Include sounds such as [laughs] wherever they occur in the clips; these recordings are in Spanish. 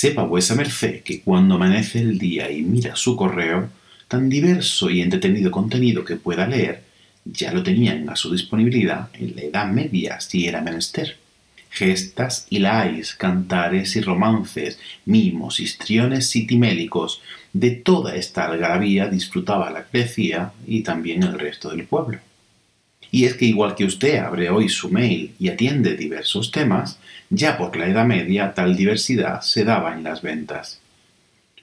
Sepa vuesa merced que cuando amanece el día y mira su correo, tan diverso y entretenido contenido que pueda leer, ya lo tenían a su disponibilidad en la Edad Media si era menester. Gestas y lais, cantares y romances, mimos, histriones y timélicos, de toda esta algarabía disfrutaba la Grecia y también el resto del pueblo. Y es que igual que usted abre hoy su mail y atiende diversos temas, ya por la Edad Media tal diversidad se daba en las ventas.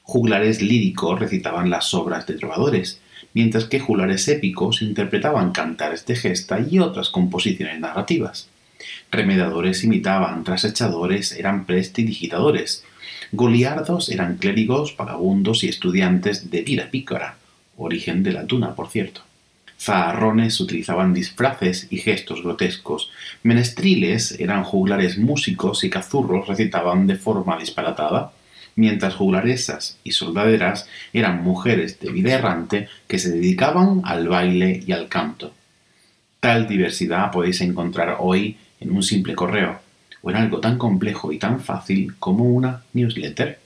Juglares líricos recitaban las obras de trovadores, mientras que juglares épicos interpretaban cantares de gesta y otras composiciones narrativas. Remedadores imitaban, trasechadores eran prestidigitadores, goliardos eran clérigos, vagabundos y estudiantes de vida pícara, origen de la tuna, por cierto. Zaharrones utilizaban disfraces y gestos grotescos, menestriles eran juglares músicos y cazurros recitaban de forma disparatada, mientras juglaresas y soldaderas eran mujeres de vida errante que se dedicaban al baile y al canto. Tal diversidad podéis encontrar hoy en un simple correo o en algo tan complejo y tan fácil como una newsletter.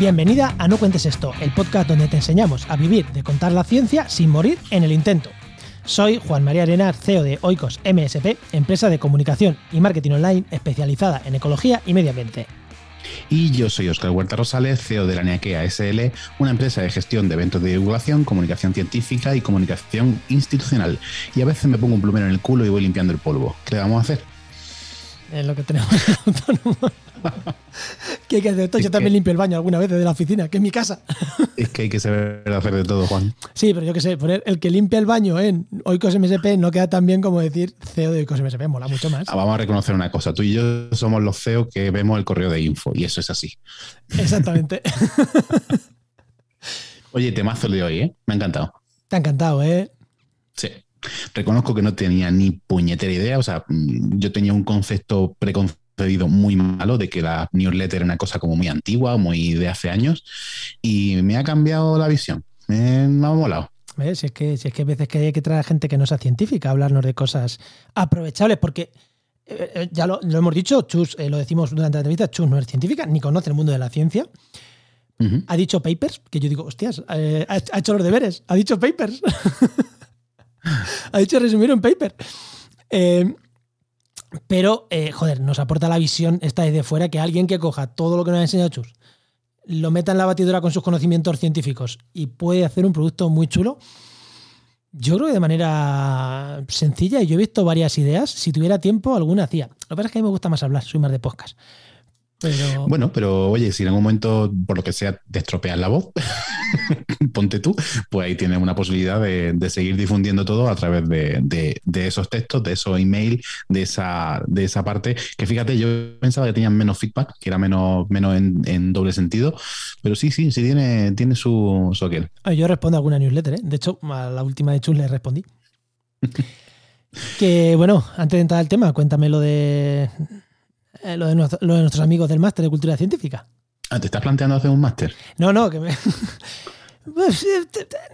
Bienvenida a No Cuentes Esto, el podcast donde te enseñamos a vivir de contar la ciencia sin morir en el intento. Soy Juan María Arenar, CEO de Oikos MSP, empresa de comunicación y marketing online especializada en ecología y medio ambiente. Y yo soy Oscar Huerta Rosales, CEO de la NEAKEA SL, una empresa de gestión de eventos de divulgación, comunicación científica y comunicación institucional. Y a veces me pongo un plumero en el culo y voy limpiando el polvo. ¿Qué le vamos a hacer? Es lo que tenemos ¿Qué hay que hacer? Yo también limpio el baño alguna vez desde la oficina, que es mi casa. Es que hay que saber hacer de todo, Juan. Sí, pero yo qué sé, poner el que limpia el baño en Oikos MSP no queda tan bien como decir CEO de Oikos MSP, mola mucho más. Ah, vamos a reconocer una cosa, tú y yo somos los CEO que vemos el correo de info, y eso es así. Exactamente. [laughs] Oye, temazo el de hoy, ¿eh? Me ha encantado. Te ha encantado, ¿eh? Sí. Reconozco que no tenía ni puñetera idea, o sea, mm, yo tenía un concepto preconcebido muy malo de que la newsletter era una cosa como muy antigua, muy de hace años, y me ha cambiado la visión. Me, ha molado. Si es, que, si es que a veces que hay que traer a gente que no sea científica a hablarnos de cosas aprovechables, porque eh, eh, ya lo, hemos dicho, Chus, eh, lo decimos durante la entrevista, Chus no es científica, ni conoce el mundo de la ciencia. Ha dicho papers, que yo digo, hostias, ha, hecho los deberes, ha dicho papers. [laughs] ha dicho resumir un paper. Pero, eh, joder, nos aporta la visión esta desde fuera que alguien que coja todo lo que nos ha enseñado Chus, lo meta en la batidora con sus conocimientos científicos y puede hacer un producto muy chulo. Yo creo que de manera sencilla, y yo he visto varias ideas, si tuviera tiempo, alguna hacía. Lo que pasa es que a mí me gusta más hablar, soy más de podcast. Bueno, pero oye, si en algún momento, por lo que sea, te estropeas la voz, [laughs] ponte tú, pues ahí tienes una posibilidad de, seguir difundiendo todo a través de, esos textos, de esos emails, de esa, de esa parte, que fíjate, yo pensaba que tenían menos feedback, que era menos, menos en, doble sentido, pero sí, sí, sí tiene, tiene su, su aquel. Ah, yo respondo a alguna newsletter, ¿eh? de hecho, a la última de Chus le respondí. [laughs] que bueno, antes de entrar al tema, cuéntame lo de eh, lo, de nuestros amigos del máster de cultura científica. Ah, ¿te estás planteando hacer un máster? No, no, que me... [laughs] Pues, eh,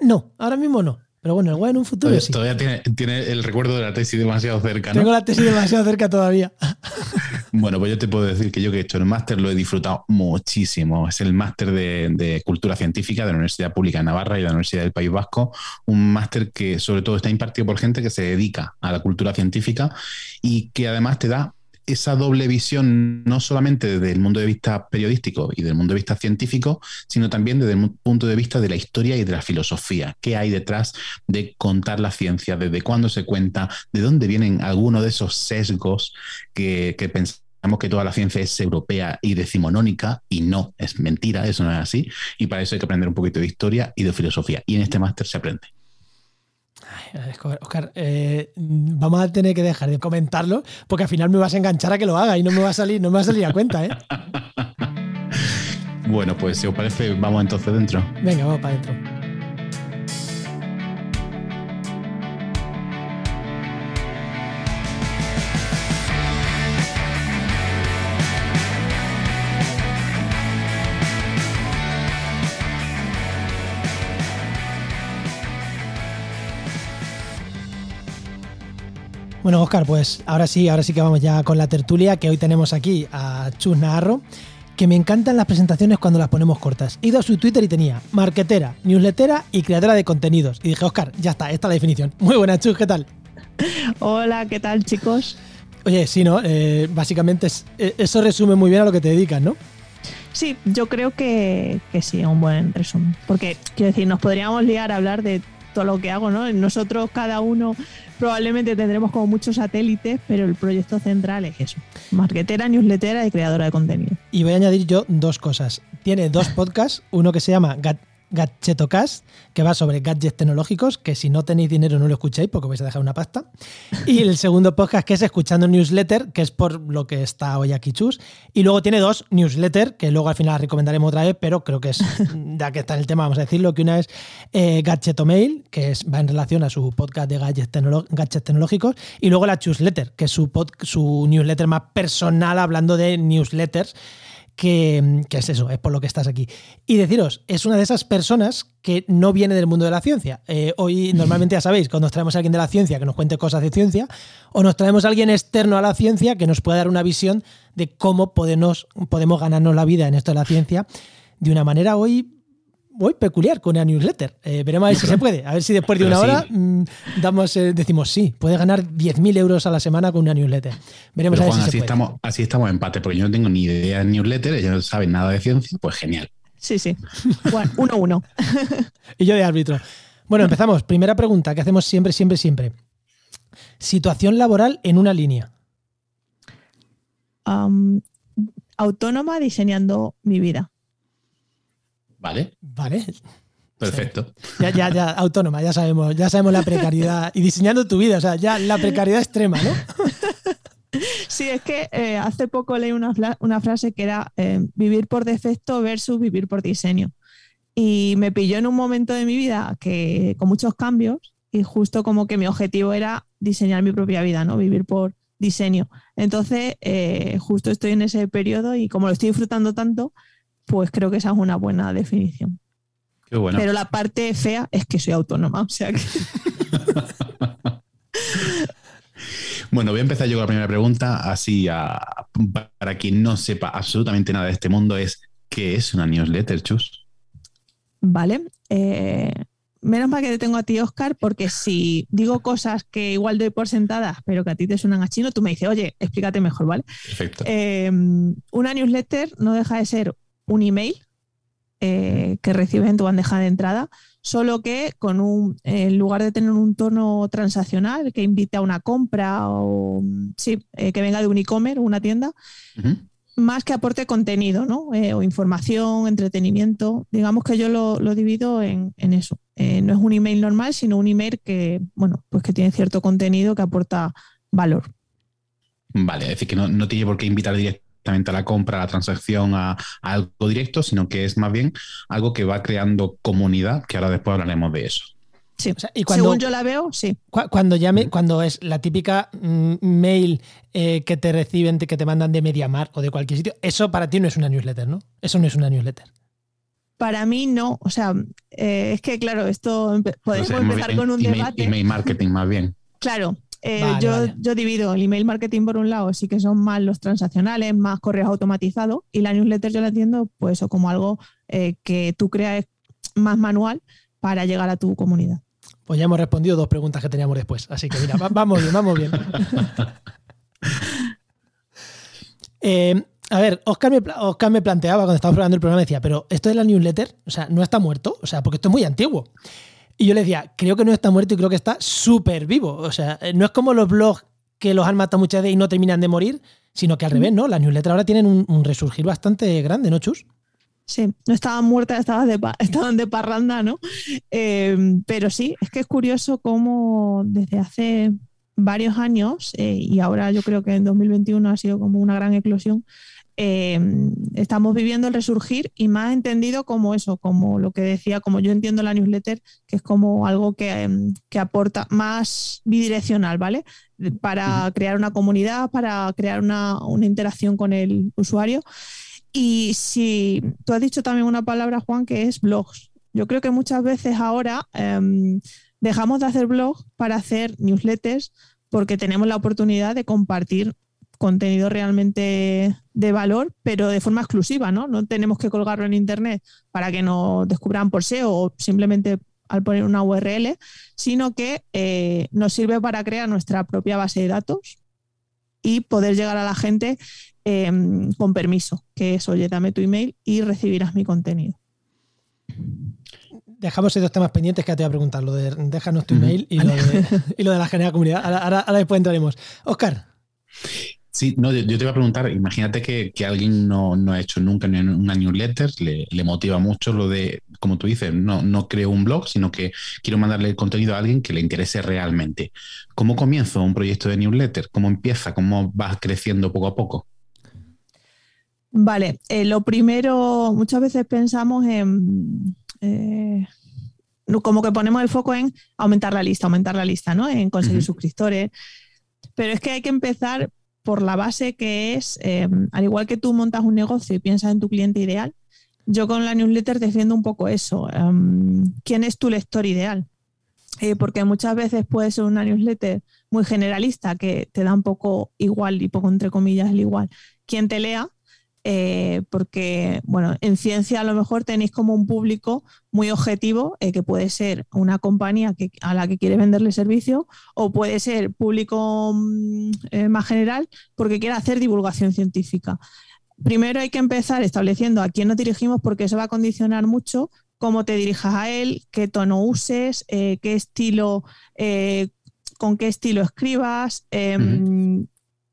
no, ahora mismo no. Pero bueno, igual en un futuro todavía, sí. Todavía tiene, el recuerdo de la tesis demasiado cerca, ¿no? Tengo la tesis demasiado cerca todavía. [laughs] bueno, pues yo te puedo decir que yo que he hecho el máster lo he disfrutado muchísimo. Es el máster de, de, Cultura Científica de la Universidad Pública de Navarra y de la Universidad del País Vasco. Un máster que sobre todo está impartido por gente que se dedica a la cultura científica y que además te da esa doble visión, no solamente desde el mundo de vista periodístico y del mundo de vista científico, sino también desde el punto de vista de la historia y de la filosofía. ¿Qué hay detrás de contar la ciencia? ¿Desde cuándo se cuenta? ¿De dónde vienen algunos de esos sesgos que, que pensamos que toda la ciencia es europea y decimonónica y no, es mentira, eso no es así. Y para eso hay que aprender un poquito de historia y de filosofía. Y en este máster se aprende. Oscar, eh, vamos a tener que dejar de comentarlo porque al final me vas a enganchar a que lo haga y no me va a salir, no me va a salir a cuenta, ¿eh? [laughs] Bueno, pues si os parece, vamos entonces dentro. Venga, vamos para adentro. Bueno, Oscar, pues ahora sí, ahora sí que vamos ya con la tertulia, que hoy tenemos aquí a Chus Naharro, que me encantan las presentaciones cuando las ponemos cortas. He ido a su Twitter y tenía marketera, newslettera y creadora de contenidos. Y dije, Oscar, ya está, esta es la definición. [laughs] Muy buena, Chus, ¿qué tal? Hola, ¿qué tal, chicos? Oye, sí, ¿no? Eh, básicamente eh, eso resume muy bien a lo que te dedicas, ¿no? Sí, yo creo que, que sí, un buen resumen. Porque, quiero decir, nos podríamos liar a hablar de todo lo que hago, ¿no? Nosotros, cada uno probablemente tendremos como muchos satélites, pero el proyecto central es eso. Marketera, newslettera y creadora de contenido. Y voy a añadir yo dos cosas. Tiene dos podcasts, uno que se llama Gadgetocast, que va sobre gadgets tecnológicos, que si no tenéis dinero no lo escucháis porque vais a dejar una pasta. Y el segundo podcast que es Escuchando Newsletter, que es por lo que está hoy aquí Chus. Y luego tiene dos newsletters, que luego al final recomendaremos otra vez, pero creo que es, [laughs] ya que está en el tema, vamos a decirlo, que una es eh, Gadgetomail, que es, va en relación a su podcast de gadgets, tecnológicos, y luego la Chusletter, que es su, su newsletter más personal hablando de newsletters que, es eso, es por lo que estás aquí. Y deciros, es una de esas personas que no viene del mundo de la ciencia. Eh, hoy [laughs] normalmente ya sabéis, cuando nos traemos a alguien de la ciencia que nos cuente cosas de ciencia, o nos traemos a alguien externo a la ciencia que nos pueda dar una visión de cómo podemos, podemos ganarnos la vida en esto de la ciencia de una manera hoy muy peculiar con una newsletter. Eh, veremos a ver si se puede. A ver si después de una hora mm, damos, eh, decimos sí, puede ganar 10.000 euros a la semana con una newsletter. Veremos a ver si así se puede. Estamos, así estamos en empate, porque yo no tengo ni idea de newsletter, ellos no saben nada de ciencia, pues genial. Sí, sí. Bueno, uno uno. [laughs] y yo de árbitro. Bueno, empezamos. Primera pregunta que hacemos siempre, siempre, siempre. Situación laboral en una línea. autónoma diseñando mi vida. Vale. Vale. Perfecto. Ya, ya, ya, autónoma, ya sabemos, ya sabemos la precariedad y diseñando tu vida, o sea, ya la precariedad extrema, ¿no? [laughs] Sí, es que eh, hace poco leí una, frase que era eh, vivir por defecto versus vivir por diseño. Y me pilló en un momento de mi vida que con muchos cambios y justo como que mi objetivo era diseñar mi propia vida, ¿no? Vivir por diseño. Entonces, eh, justo estoy en ese periodo y como lo estoy disfrutando tanto, pues creo que esa es una buena definición. Qué bueno. Pero la parte fea es que soy autónoma, o sea que... [laughs] bueno, voy a empezar yo con la primera pregunta, así para quien no sepa absolutamente nada de este mundo, es ¿qué es una newsletter, Chus? Vale. Eh, menos mal que te tengo a ti, Oscar, porque si digo cosas que igual doy por sentadas, pero que a ti te suenan a chino, tú me dices, oye, explícate mejor, ¿vale? Perfecto. Eh, una newsletter no deja de ser un email eh, que recibes en tu bandeja de entrada, solo que con un, en lugar de tener un tono transaccional que invite a una compra o sí, eh, que venga de un e-commerce, una tienda, más que aporte contenido, ¿no? Eh, o información, entretenimiento. Digamos que yo lo, divido en, eso. no es un email normal, sino un email que, bueno, pues que tiene cierto contenido que aporta valor. Vale, es decir, que no, no tiene por qué invitar directamente a la compra, a la transacción, a, algo directo, sino que es más bien algo que va creando comunidad, que ahora después hablaremos de eso. Sí, y cuando, según yo la veo, sí. Cuando llame, cuando es la típica mm, mail eh, que te reciben, que te mandan de MediaMar o de cualquier sitio, eso para ti no es una newsletter, ¿no? Eso no es una newsletter. Para mí no, o sea, eh, es que claro, esto podemos empezar con un debate. Email marketing más bien. Claro, eh, yo, yo, divido el email marketing por un lado, sí que son más los transaccionales, más correos automatizados, y la newsletter yo la entiendo pues como algo eh, que tú creas más manual para llegar a tu comunidad. Pues ya hemos respondido dos preguntas que teníamos después, así que mira, vamos bien, vamos bien. [laughs] Eh, a ver, Oscar me, Oscar me planteaba cuando estábamos probando el programa, decía, pero esto de la newsletter, o sea, no está muerto, o sea, porque esto es muy antiguo. Y yo le decía, creo que no está muerto y creo que está súper vivo. O sea, no es como los blogs que los han matado muchas veces y no terminan de morir, sino que al revés, ¿no? Las newsletters ahora tienen un, resurgir bastante grande, ¿no, Chus? Sí, no estaban muertas, estaban de, [laughs] estaban de parranda, ¿no? Em, pero sí, es que es curioso cómo desde hace varios años, eh, y ahora yo creo que en 2021 ha sido como una gran eclosión, eh, estamos viviendo el resurgir y más entendido como eso, como lo que decía, como yo entiendo la newsletter, que es como algo que, em, aporta más bidireccional, ¿vale? Para crear una comunidad, para crear una, interacción con el usuario. Y si tú has dicho también una palabra, Juan, que es blogs. Yo creo que muchas veces ahora em, dejamos de hacer blogs para hacer newsletters porque tenemos la oportunidad de compartir contenido realmente de valor, pero de forma exclusiva, ¿no? No tenemos que colgarlo en internet para que nos descubran por SEO o simplemente al poner una URL, sino que eh, nos sirve para crear nuestra propia base de datos y poder llegar a la gente em, con permiso, que es, oye, dame tu email y recibirás mi contenido. Dejamos esos temas pendientes que te voy a preguntar, lo de déjanos tu email y, lo de, la general comunidad. Ahora, ahora después entraremos. Oscar. Sí, no, yo, te iba a preguntar, imagínate que, alguien no, ha hecho nunca una newsletter, le, motiva mucho lo de, como tú dices, no, no creo un blog, sino que quiero mandarle el contenido a alguien que le interese realmente. ¿Cómo comienzo un proyecto de newsletter? ¿Cómo empieza? ¿Cómo va creciendo poco a poco? Vale, eh, lo primero, muchas veces pensamos en... Eh, como que ponemos el foco en aumentar la lista, aumentar la lista, ¿no? En conseguir suscriptores. Pero es que hay que empezar por la base que es, eh, al igual que tú montas un negocio y piensas en tu cliente ideal, yo con la newsletter defiendo un poco eso. Em, ¿Quién es tu lector ideal? Eh, porque muchas veces puede ser una newsletter muy generalista que te da un poco igual y poco entre comillas el igual. Quien te lea, eh, porque, bueno, en ciencia a lo mejor tenéis como un público muy objetivo, eh, que puede ser una compañía que, a la que quiere venderle servicio, o puede ser público mm, eh, más general porque quiere hacer divulgación científica. Primero hay que empezar estableciendo a quién nos dirigimos porque eso va a condicionar mucho cómo te dirijas a él, qué tono uses, qué estilo, con qué estilo escribas, em,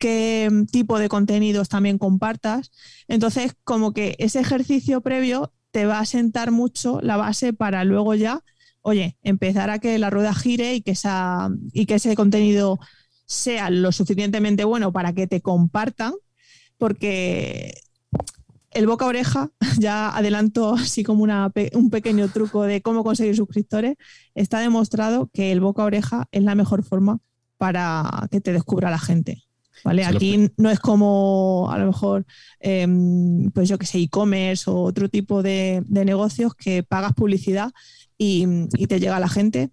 qué tipo de contenidos también compartas. Entonces, como que ese ejercicio previo te va a sentar mucho la base para luego ya, oye, empezar a que la rueda gire y que, esa, y que ese contenido sea lo suficientemente bueno para que te compartan, porque el boca oreja, [laughs] ya adelanto así como un pequeño truco de cómo conseguir suscriptores, está demostrado que el boca oreja es la mejor forma para que te descubra la gente. ¿Vale? Aquí no es como a lo mejor, em, pues yo que sé, e-commerce o otro tipo de, negocios que pagas publicidad y, te llega a la gente.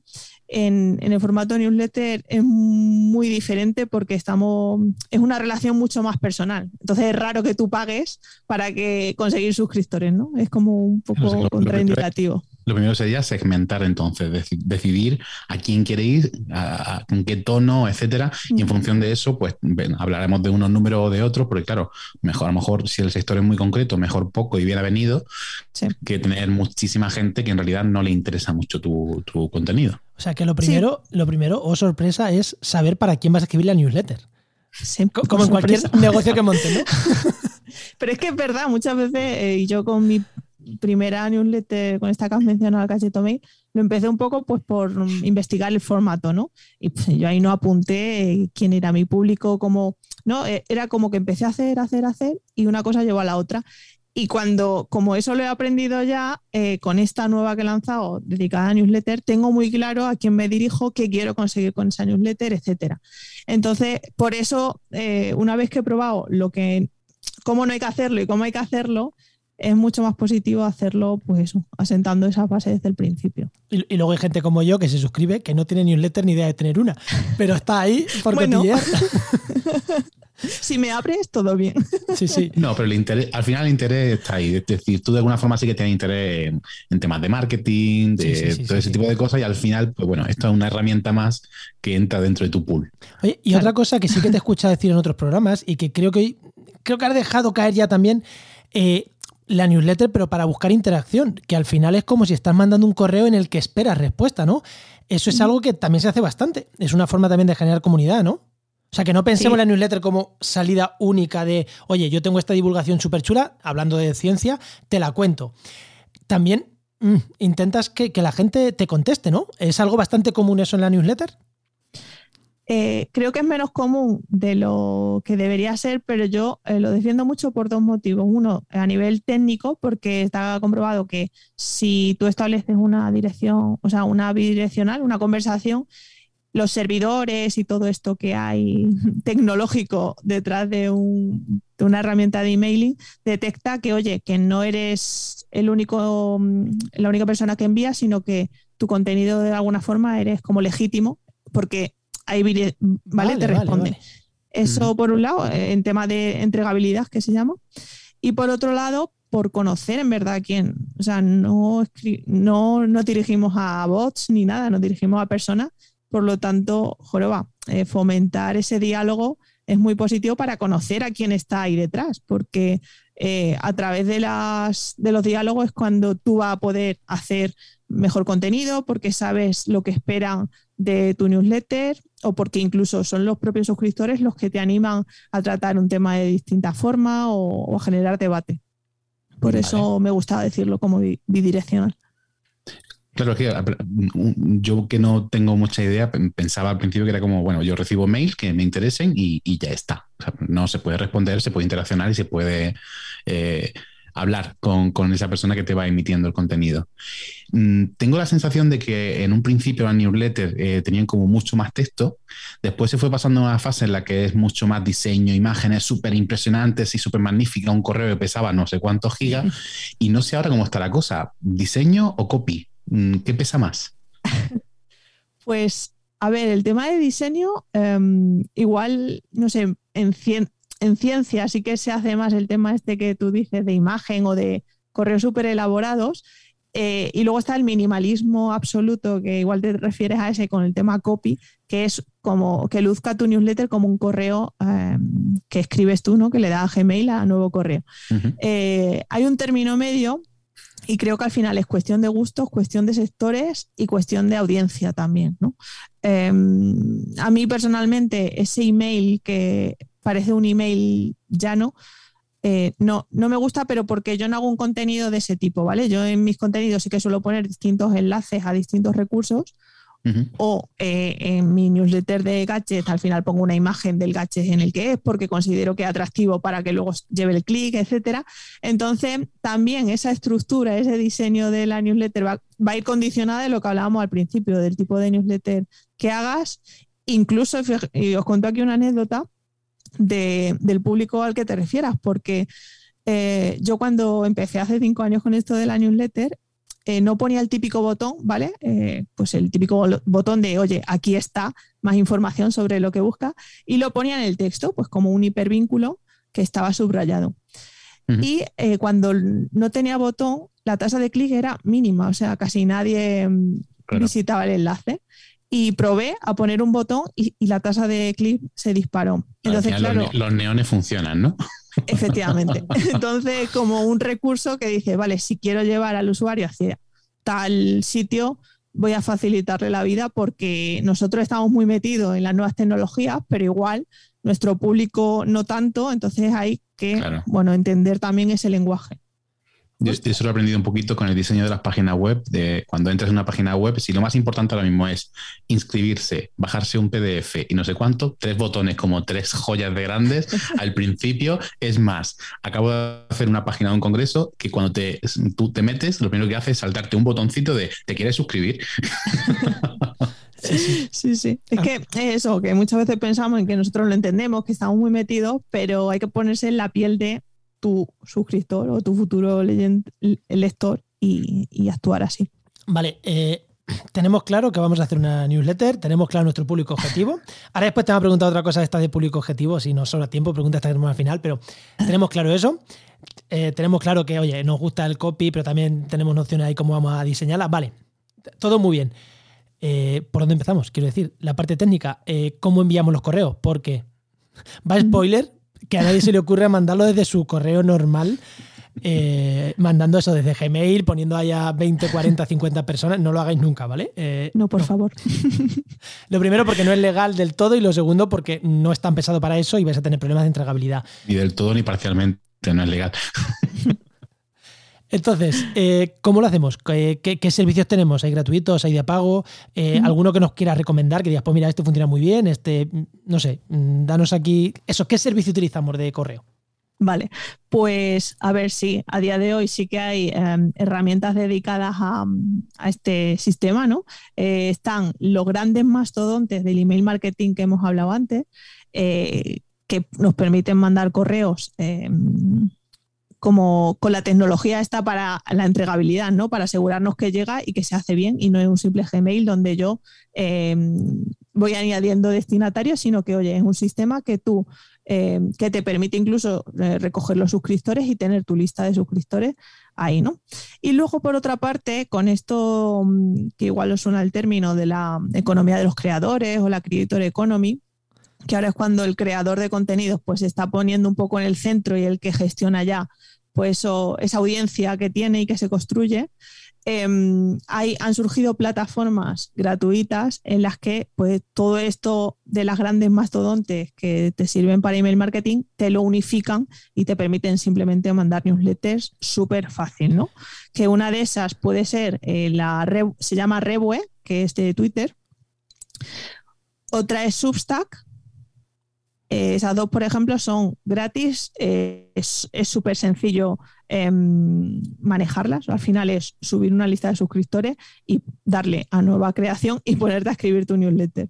En, el formato newsletter es muy diferente porque estamos es una relación mucho más personal. Entonces es raro que tú pagues para que conseguir suscriptores, ¿no? Es como un poco contraindicativo. Lo primero sería segmentar entonces, decidir a quién quiere ir, a, con qué tono, etcétera, y en función de eso, pues hablaremos de unos números o de otros, porque claro, mejor a lo mejor si el sector es muy concreto, mejor poco y bien avenido, que tener muchísima gente que en realidad no le interesa mucho tu, contenido. O sea que lo primero, lo primero, o oh sorpresa, es saber para quién vas a escribir la newsletter. Como en cualquier negocio que monte, ¿no? [laughs] Pero es que es verdad, muchas veces, eh, y yo con mi primera newsletter con esta que has mencionado, Cacheto Mail, lo empecé un poco pues por investigar el formato, ¿no? Y pues, yo ahí no apunté quién era mi público, como, ¿no? E, era como que empecé a hacer, hacer, hacer y una cosa llevó a la otra. Y cuando, como eso lo he aprendido ya, eh, con esta nueva que he lanzado dedicada a newsletter, tengo muy claro a quién me dirijo, qué quiero conseguir con esa newsletter, etcétera. Entonces, por eso, eh, una vez que he probado lo que, cómo no hay que hacerlo y cómo hay que hacerlo, es mucho más positivo hacerlo, pues eso, asentando esa base desde el principio. Y, luego hay gente como yo que se suscribe, que no tiene newsletter ni idea de tener una, pero está ahí por bueno. [laughs] si me abres, todo bien. Sí, sí. No, pero el interés, al final el interés está ahí. Es decir, tú de alguna forma sí que tienes interés en, temas de marketing, de todo ese tipo de cosas, y al final, pues bueno, esto es una herramienta más que entra dentro de tu pool. Oye, y otra cosa que sí que te escucha decir en otros programas y que creo que creo que has dejado caer ya también. Eh, la newsletter, pero para buscar interacción, que al final es como si estás mandando un correo en el que esperas respuesta, ¿no? Eso es algo que también se hace bastante. Es una forma también de generar comunidad, ¿no? O sea, que no pensemos la newsletter como salida única de, oye, yo tengo esta divulgación súper chula, hablando de ciencia, te la cuento. También mm, intentas que, que, la gente te conteste, ¿no? ¿Es algo bastante común eso en la newsletter? Eh, creo que es menos común de lo que debería ser, pero yo eh, lo defiendo mucho por dos motivos. Uno, a nivel técnico, porque está comprobado que si tú estableces una dirección, o sea, una bidireccional, una conversación, los servidores y todo esto que hay [laughs] tecnológico detrás de, una herramienta de emailing detecta que, oye, que no eres el único, la única persona que envía, sino que tu contenido de alguna forma eres como legítimo, porque ¿vale? Te responde. Eso por un lado, eh, en tema de entregabilidad, que se llama. Y por otro lado, por conocer en verdad quién. O sea, no, no nos dirigimos a bots ni nada, nos dirigimos a personas. Por lo tanto, joroba, eh, fomentar ese diálogo es muy positivo para conocer a quién está ahí detrás, porque eh, a través de, las, de los diálogos es cuando tú vas a poder hacer mejor contenido, porque sabes lo que esperan de tu newsletter o porque incluso son los propios suscriptores los que te animan a tratar un tema de distinta forma o, a generar debate. Por eso me gustaba decirlo como bidireccional. Claro, que yo que no tengo mucha idea, pensaba al principio que era como, bueno, yo recibo mails que me interesen y, ya está. no se puede responder, se puede interaccionar y se puede eh, hablar con, esa persona que te va emitiendo el contenido. Mm, tengo la sensación de que en un principio las newsletters eh, tenían como mucho más texto, después se fue pasando a una fase en la que es mucho más diseño, imágenes súper impresionantes y súper magníficas, un correo que pesaba no sé cuántos gigas, [laughs] y no sé ahora cómo está la cosa, diseño o copy, mm, ¿qué pesa más? Pues a ver, el tema de diseño, em, igual, no sé, en, cien, en ciencia sí que se hace más el tema este que tú dices de imagen o de correos súper elaborados. Eh, y luego está el minimalismo absoluto, que igual te refieres a ese con el tema copy, que es como que luzca tu newsletter como un correo em, que escribes tú, ¿no? Que le da a Gmail a nuevo correo. Eh, hay un término medio y creo que al final es cuestión de gustos, cuestión de sectores y cuestión de audiencia también, ¿no? Em, a mí personalmente ese email que parece un email llano. Eh, no, no me gusta, pero porque yo no hago un contenido de ese tipo, ¿vale? Yo en mis contenidos sí que suelo poner distintos enlaces a distintos recursos. O eh, en mi newsletter de gadgets al final pongo una imagen del gadget en el que es porque considero que es atractivo para que luego lleve el clic, etcétera. Entonces, también esa estructura, ese diseño de la newsletter va, va, a ir condicionada de lo que hablábamos al principio, del tipo de newsletter que hagas. Incluso, y os cuento aquí una anécdota, del público al que te refieras, porque eh, yo cuando empecé hace cinco años con esto de la newsletter, eh, no ponía el típico botón, ¿vale? Eh, pues el típico botón de, oye, aquí está más información sobre lo que busca, y lo ponía en el texto, pues como un hipervínculo que estaba subrayado. Y cuando no tenía botón, la tasa de clic era mínima, o sea, casi nadie mm, visitaba el enlace y probé a poner un botón y, la tasa de clic se disparó. Entonces, claro, los, neones funcionan, ¿no? [laughs] Efectivamente. Entonces, como un recurso que dice, vale, si quiero llevar al usuario hacia tal sitio, voy a facilitarle la vida porque nosotros estamos muy metidos en las nuevas tecnologías, pero igual nuestro público no tanto, entonces hay que, bueno, entender también ese lenguaje. Yo, eso lo he aprendido un poquito con el diseño de las páginas web. De cuando entras en una página web, si lo más importante ahora mismo es inscribirse, bajarse un PDF y no sé cuánto, tres botones como tres joyas de grandes [laughs] al principio. Es más, acabo de hacer una página de un congreso que cuando te, tú te metes, lo primero que hace es saltarte un botoncito de ¿te quieres suscribir? [laughs] Sí, sí. Es que eso, que muchas veces pensamos en que nosotros lo entendemos, que estamos muy metidos, pero hay que ponerse en la piel de tu suscriptor o tu futuro lector y, actuar así. Vale, eh, tenemos claro que vamos a hacer una newsletter, tenemos claro nuestro público objetivo. Ahora después te va a preguntar otra cosa esta de público objetivo, si no sobra tiempo, pregunta esta al final, pero tenemos claro eso. Eh, tenemos claro que, oye, nos gusta el copy, pero también tenemos nociones ahí cómo vamos a diseñarla. Vale, todo muy bien. Eh, ¿Por dónde empezamos? Quiero decir, la parte técnica, ¿cómo enviamos los correos? Porque, [laughs] va spoiler, que a nadie se le ocurre mandarlo desde su correo normal. Eh, mandando eso desde Gmail, poniendo allá 20, 40, 50 personas, no lo hagáis nunca, ¿vale? Eh, no, por favor. [laughs] lo primero porque no es legal del todo y lo segundo porque no es tan pesado para eso y vais a tener problemas de entregabilidad. Ni del todo ni parcialmente, no es legal. [laughs] Entonces, eh, ¿cómo lo hacemos? ¿Qué, qué, servicios tenemos? ¿Hay gratuitos? ¿Hay de pago? Eh, ¿Alguno que nos quiera recomendar? Que digas, pues mira, este funciona muy bien, este, no sé, mm, danos aquí. Eso, ¿qué servicio utilizamos de correo? Vale, pues a ver si a día de hoy sí que hay em, herramientas dedicadas a, este sistema, ¿no? Eh, están los grandes mastodontes del email marketing que hemos hablado antes, eh, que nos permiten mandar correos em, como con la tecnología esta para la entregabilidad, ¿no? Para asegurarnos que llega y que se hace bien y no es un simple Gmail donde yo em, voy añadiendo destinatarios, sino que, oye, es un sistema que tú eh, que te permite incluso eh, recoger los suscriptores y tener tu lista de suscriptores ahí, ¿no? Y luego, por otra parte, con esto mm, que igual os suena el término de la economía de los creadores o la creator economy, que ahora es cuando el creador de contenidos pues se está poniendo un poco en el centro y el que gestiona ya pues esa audiencia que tiene y que se construye, Em, hay, han surgido plataformas gratuitas en las que pues, todo esto de las grandes mastodontes que te sirven para email marketing te lo unifican y te permiten simplemente mandar newsletters súper fácil, ¿no? Que una de esas puede ser eh, la se llama Rebue, que es de Twitter. Otra es Substack, eh, esas dos, por ejemplo, son gratis. Eh, es súper sencillo em, manejarlas. Al final es subir una lista de suscriptores y darle a nueva creación y ponerte a escribir tu newsletter.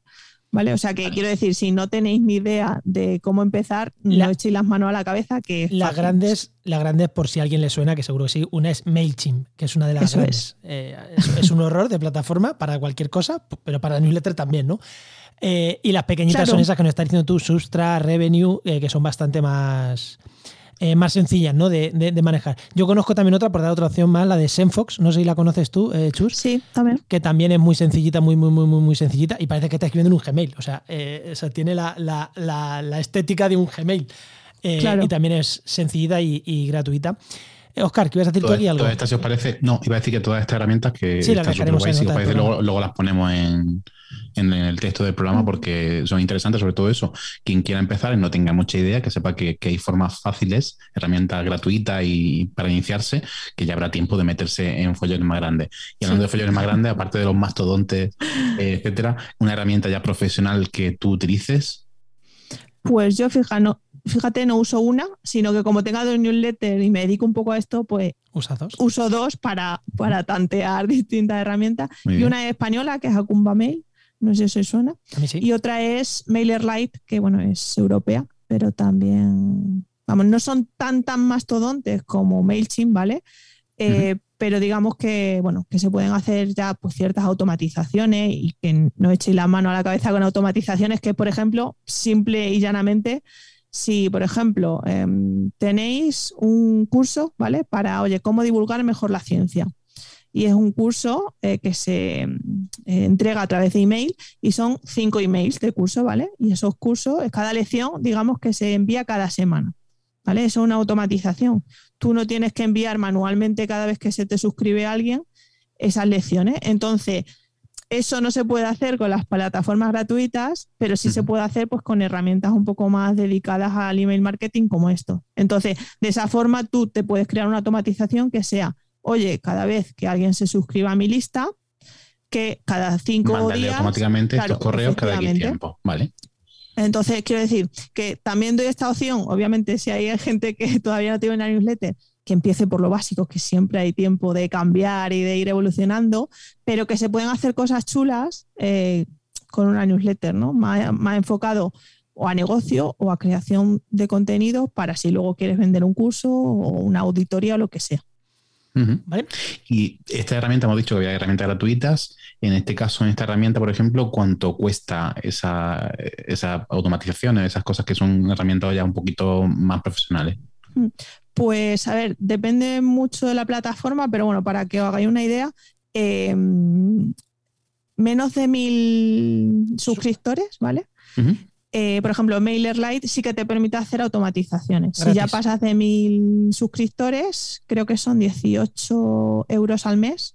¿Vale? O sea que quiero decir, si no tenéis ni idea de cómo empezar, no echéis las manos a la cabeza que las grandes, las grandes, por si a alguien le suena, que seguro que sí, una es MailChimp, que es una de las grandes. Eh, es un horror de plataforma para cualquier cosa, pero para newsletter también, ¿no? Eh, y las pequeñitas son esas que nos estás diciendo tú, Sustra, Revenue, eh, que son bastante más, eh, más sencillas ¿no? De, manejar. Yo conozco también otra, por dar otra opción más, la de Senfox. No sé si la conoces tú, Chus. Sí, también. Que también es muy sencillita, muy, muy, muy, muy, muy sencillita. Y parece que está escribiendo en un Gmail. O sea, tiene la, estética de un Gmail. Y también es sencillita y, gratuita. Oscar, ¿qué ibas a decir tú aquí algo? Todas estas, si os parece, no, iba a decir que todas estas herramientas que sí, están súper guays, si os parece, luego, luego, las ponemos en, en, el texto del programa porque son interesantes, sobre todo eso. Quien quiera empezar y no tenga mucha idea, que sepa que, hay formas fáciles, herramientas gratuitas y para iniciarse, que ya habrá tiempo de meterse en follones más grandes. Y hablando de follones más grandes, aparte de los mastodontes, eh, [laughs] etcétera, una herramienta ya profesional que tú utilices. Pues yo, fija, no, fíjate, no uso una, sino que como tengo dos newsletter y me dedico un poco a esto, pues uso dos para, para tantear [laughs] distintas herramientas. Y una es española, que es Acumba Mail, no sé si suena. Y otra es MailerLite, que bueno, es europea, pero también, vamos, no son tan, tan mastodontes como MailChimp, ¿vale? Eh, pero digamos que, bueno, que se pueden hacer ya pues, ciertas automatizaciones y que no echéis la mano a la cabeza con automatizaciones que, por ejemplo, simple y llanamente, si, por ejemplo, em, tenéis un curso, ¿vale? Para, oye, cómo divulgar mejor la ciencia y es un curso eh, que se eh, entrega a través de email y son cinco emails de curso, ¿vale? Y esos cursos, cada lección, digamos que se envía cada semana, ¿vale? Eso es una automatización. Tú no tienes que enviar manualmente cada vez que se te suscribe alguien esas lecciones. Entonces, eso no se puede hacer con las plataformas gratuitas, pero sí se puede hacer pues, con herramientas un poco más dedicadas al email marketing como esto. Entonces, de esa forma tú te puedes crear una automatización que sea oye, cada vez que alguien se suscriba a mi lista, que cada cinco Mándale días. automáticamente estos correos cada X tiempo, ¿vale? Entonces, quiero decir que también doy esta opción, obviamente, si hay gente que [laughs] todavía no tiene una newsletter, que empiece por lo básico, que siempre hay tiempo de cambiar y de ir evolucionando, pero que se pueden hacer cosas chulas eh, con una newsletter, ¿no? Más, más, enfocado o a negocio o a creación de contenido para si luego quieres vender un curso o una auditoría o lo que sea. Y esta herramienta, hemos dicho que había herramientas gratuitas. En este caso, en esta herramienta, por ejemplo, ¿cuánto cuesta esa, esa automatización, esas cosas que son herramientas ya un poquito más profesionales? Pues a ver, depende mucho de la plataforma, pero bueno, para que os hagáis una idea, em, menos de mil suscriptores, ¿vale? Eh, por ejemplo, MailerLite sí que te permite hacer automatizaciones. Si ya pasas de mil suscriptores, creo que son 18 euros al mes.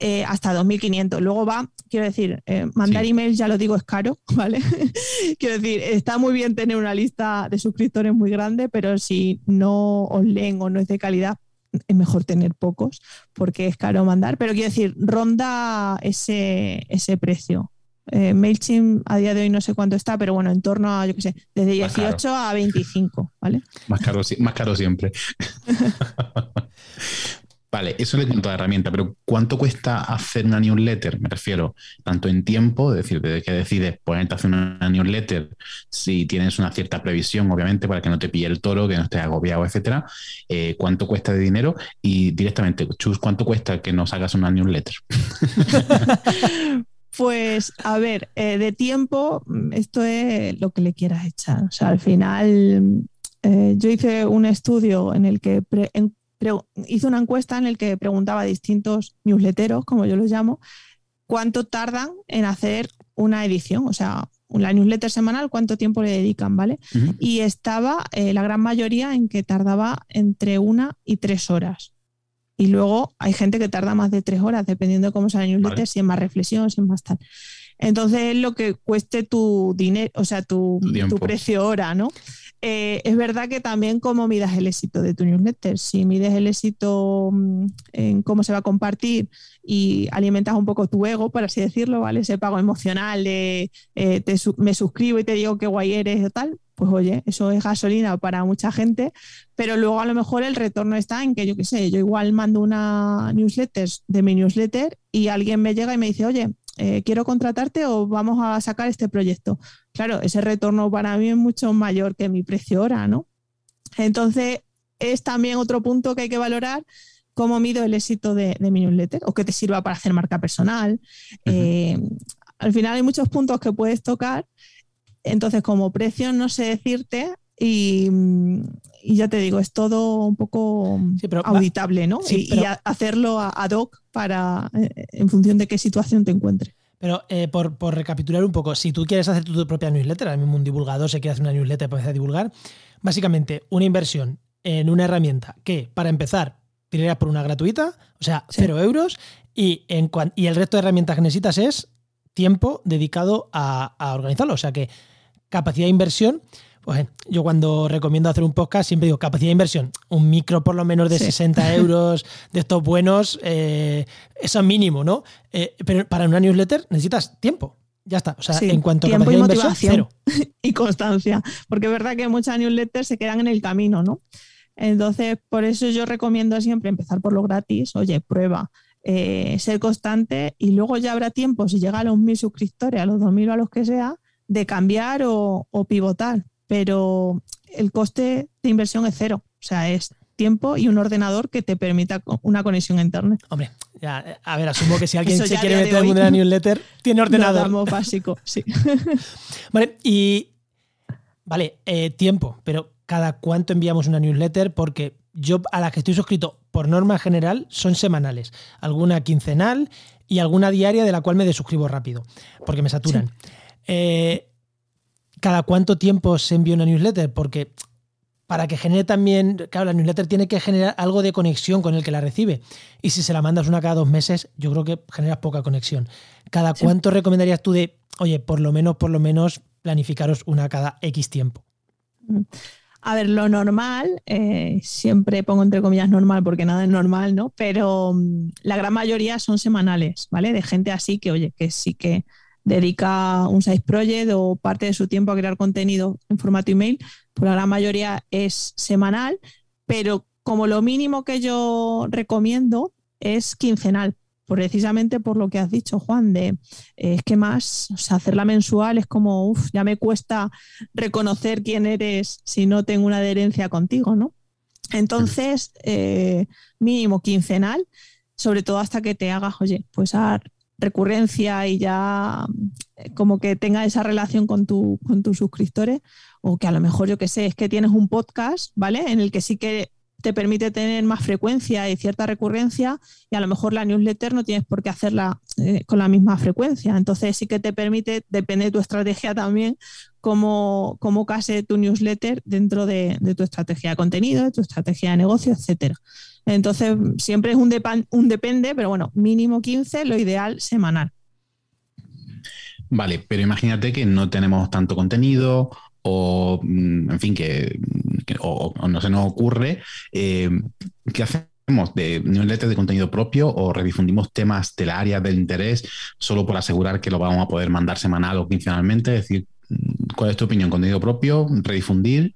Eh, hasta 2.500. Luego va, quiero decir, eh, mandar emails, ya lo digo, es caro, [laughs] ¿vale? [laughs] quiero decir, está muy bien tener una lista de suscriptores muy grande, pero si no os leen o no es de calidad, es mejor tener pocos porque es caro mandar, pero quiero decir, ronda ese, ese precio. Eh, MailChimp a día de hoy no sé cuánto está, pero bueno, en torno a, yo qué sé, desde 18 a 25, ¿vale? Más caro, más caro siempre. [laughs] Vale, eso le cuento la herramienta, pero ¿cuánto cuesta hacer una newsletter? Me refiero tanto en tiempo, es decir, desde que decides ponerte a hacer una newsletter, si tienes una cierta previsión, obviamente, para que no te pille el toro, que no estés agobiado, etcétera. Eh, ¿Cuánto cuesta de dinero? Y directamente, Chus, ¿cuánto cuesta que nos hagas una newsletter? [laughs] Pues, a ver, eh, de tiempo, esto es lo que le quieras echar. O sea, al final, eh, yo hice un estudio en el que hice una encuesta en el que preguntaba a distintos newsletteros, como yo los llamo, cuánto tardan en hacer una edición, o sea, la newsletter semanal, cuánto tiempo le dedican, ¿vale? Y estaba eh, la gran mayoría en que tardaba entre una y tres horas. Y luego hay gente que tarda más de tres horas, dependiendo de cómo sea la newsletter, si es más reflexión, si es más tal. Entonces es lo que cueste tu dinero, o sea, tu, tu, precio hora, ¿no? Eh, es verdad que también cómo midas el éxito de tu newsletter. Si mides el éxito mm, en cómo se va a compartir y alimentas un poco tu ego, por así decirlo, ¿vale? Ese pago emocional de eh, me suscribo y te digo qué guay eres o tal, pues oye, eso es gasolina para mucha gente, pero luego a lo mejor el retorno está en que yo qué sé, yo igual mando una newsletter de mi newsletter y alguien me llega y me dice, oye, eh, quiero contratarte o vamos a sacar este proyecto. Claro, ese retorno para mí es mucho mayor que mi precio hora, ¿no? Entonces, es también otro punto que hay que valorar cómo mido el éxito de, mi newsletter o que te sirva para hacer marca personal. Eh, al final hay muchos puntos que puedes tocar entonces, como precio no sé decirte y, ya te digo, es todo un poco auditable, ¿no? y, hacerlo ad hoc para, eh, en función de qué situación te encuentres. Pero eh, por, recapitular un poco, si tú quieres hacer tu, propia newsletter, ahora mismo un divulgador se quiere hacer una newsletter para empezar a divulgar, básicamente una inversión en una herramienta que, para empezar, tirarías por una gratuita, o sea, cero euros, y, en, y el resto de herramientas que necesitas es tiempo dedicado a, a organizarlo. O sea que capacidad de inversión, pues yo cuando recomiendo hacer un podcast siempre digo capacidad de inversión, un micro por lo menos de 60 [laughs] euros de estos buenos, eh, eso es mínimo, ¿no? Eh, pero para una newsletter necesitas tiempo. Ya está. O sea, en cuanto a tiempo y inversión, cero. [laughs] y constancia. Porque es verdad que muchas newsletters se quedan en el camino, ¿no? Entonces, por eso yo recomiendo siempre empezar por lo gratis. Oye, prueba. Eh, ser constante y luego ya habrá tiempo, si llega a los mil suscriptores, a los dos mil o a los que sea, de cambiar o, pivotar, pero el coste de inversión es cero, o sea, es tiempo y un ordenador que te permita una conexión a internet. Hombre, ya, a ver, asumo que si alguien se quiere meter en la newsletter, tiene ordenador. Lo básico, [laughs] sí. vale, y vale, eh, tiempo, pero cada cuánto enviamos una newsletter, porque yo a la que estoy suscrito, por norma general, son semanales, alguna quincenal y alguna diaria de la cual me desuscribo rápido, porque me saturan. Eh, ¿Cada cuánto tiempo se envía una newsletter? Porque para que genere también, claro, la newsletter tiene que generar algo de conexión con el que la recibe. Y si se la mandas una cada dos meses, yo creo que generas poca conexión. ¿Cada cuánto recomendarías tú de, oye, por lo menos, por lo menos, planificaros una cada X tiempo? A ver, lo normal, eh, siempre pongo entre comillas normal porque nada es normal, ¿no? Pero mm, la gran mayoría son semanales, ¿vale? De gente así que, oye, que sí que dedica un size project o parte de su tiempo a crear contenido en formato email, pues la gran mayoría es semanal, pero como lo mínimo que yo recomiendo es quincenal, precisamente por lo que has dicho, Juan, de eh, es que más, hacerla mensual es como, uff, ya me cuesta reconocer quién eres si no tengo una adherencia contigo, ¿no? Entonces, eh, mínimo quincenal, sobre todo hasta que te hagas, oye, pues a recurrencia y ya eh, como que tenga esa relación con, tu, con tus suscriptores o que a lo mejor yo que sé, es que tienes un podcast, ¿vale? En el que sí que te permite tener más frecuencia y cierta recurrencia y a lo mejor la newsletter no tienes por qué hacerla eh, con la misma frecuencia. Entonces sí que te permite, depende de tu estrategia también, cómo, cómo case tu newsletter dentro de, tu estrategia de contenido, de tu estrategia de negocio, etcétera. Entonces, siempre es un, un depende, pero bueno, mínimo 15, lo ideal semanal. Vale, pero imagínate que no tenemos tanto contenido o, mm, en fin, que, o, no se nos ocurre. Eh, ¿Qué hacemos de newsletters de contenido propio o redifundimos temas del área del interés solo por asegurar que lo vamos a poder mandar semanal o quincenalmente? Es decir, ¿cuál es tu opinión? ¿Contenido propio? ¿Redifundir?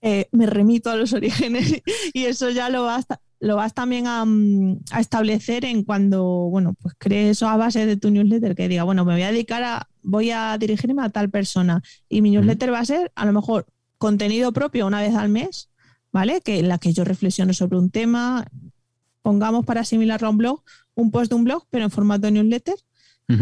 Eh, me remito a los orígenes [laughs] y eso ya lo vas, lo vas también mm, a, establecer en cuando, bueno, pues crees eso a base de tu newsletter que diga, bueno, me voy a dedicar a, voy a dirigirme a tal persona y mi newsletter va a ser a lo mejor contenido propio una vez al mes, ¿vale? Que en la que yo reflexiono sobre un tema, pongamos para asimilarlo a un blog, un post de un blog, pero en formato newsletter.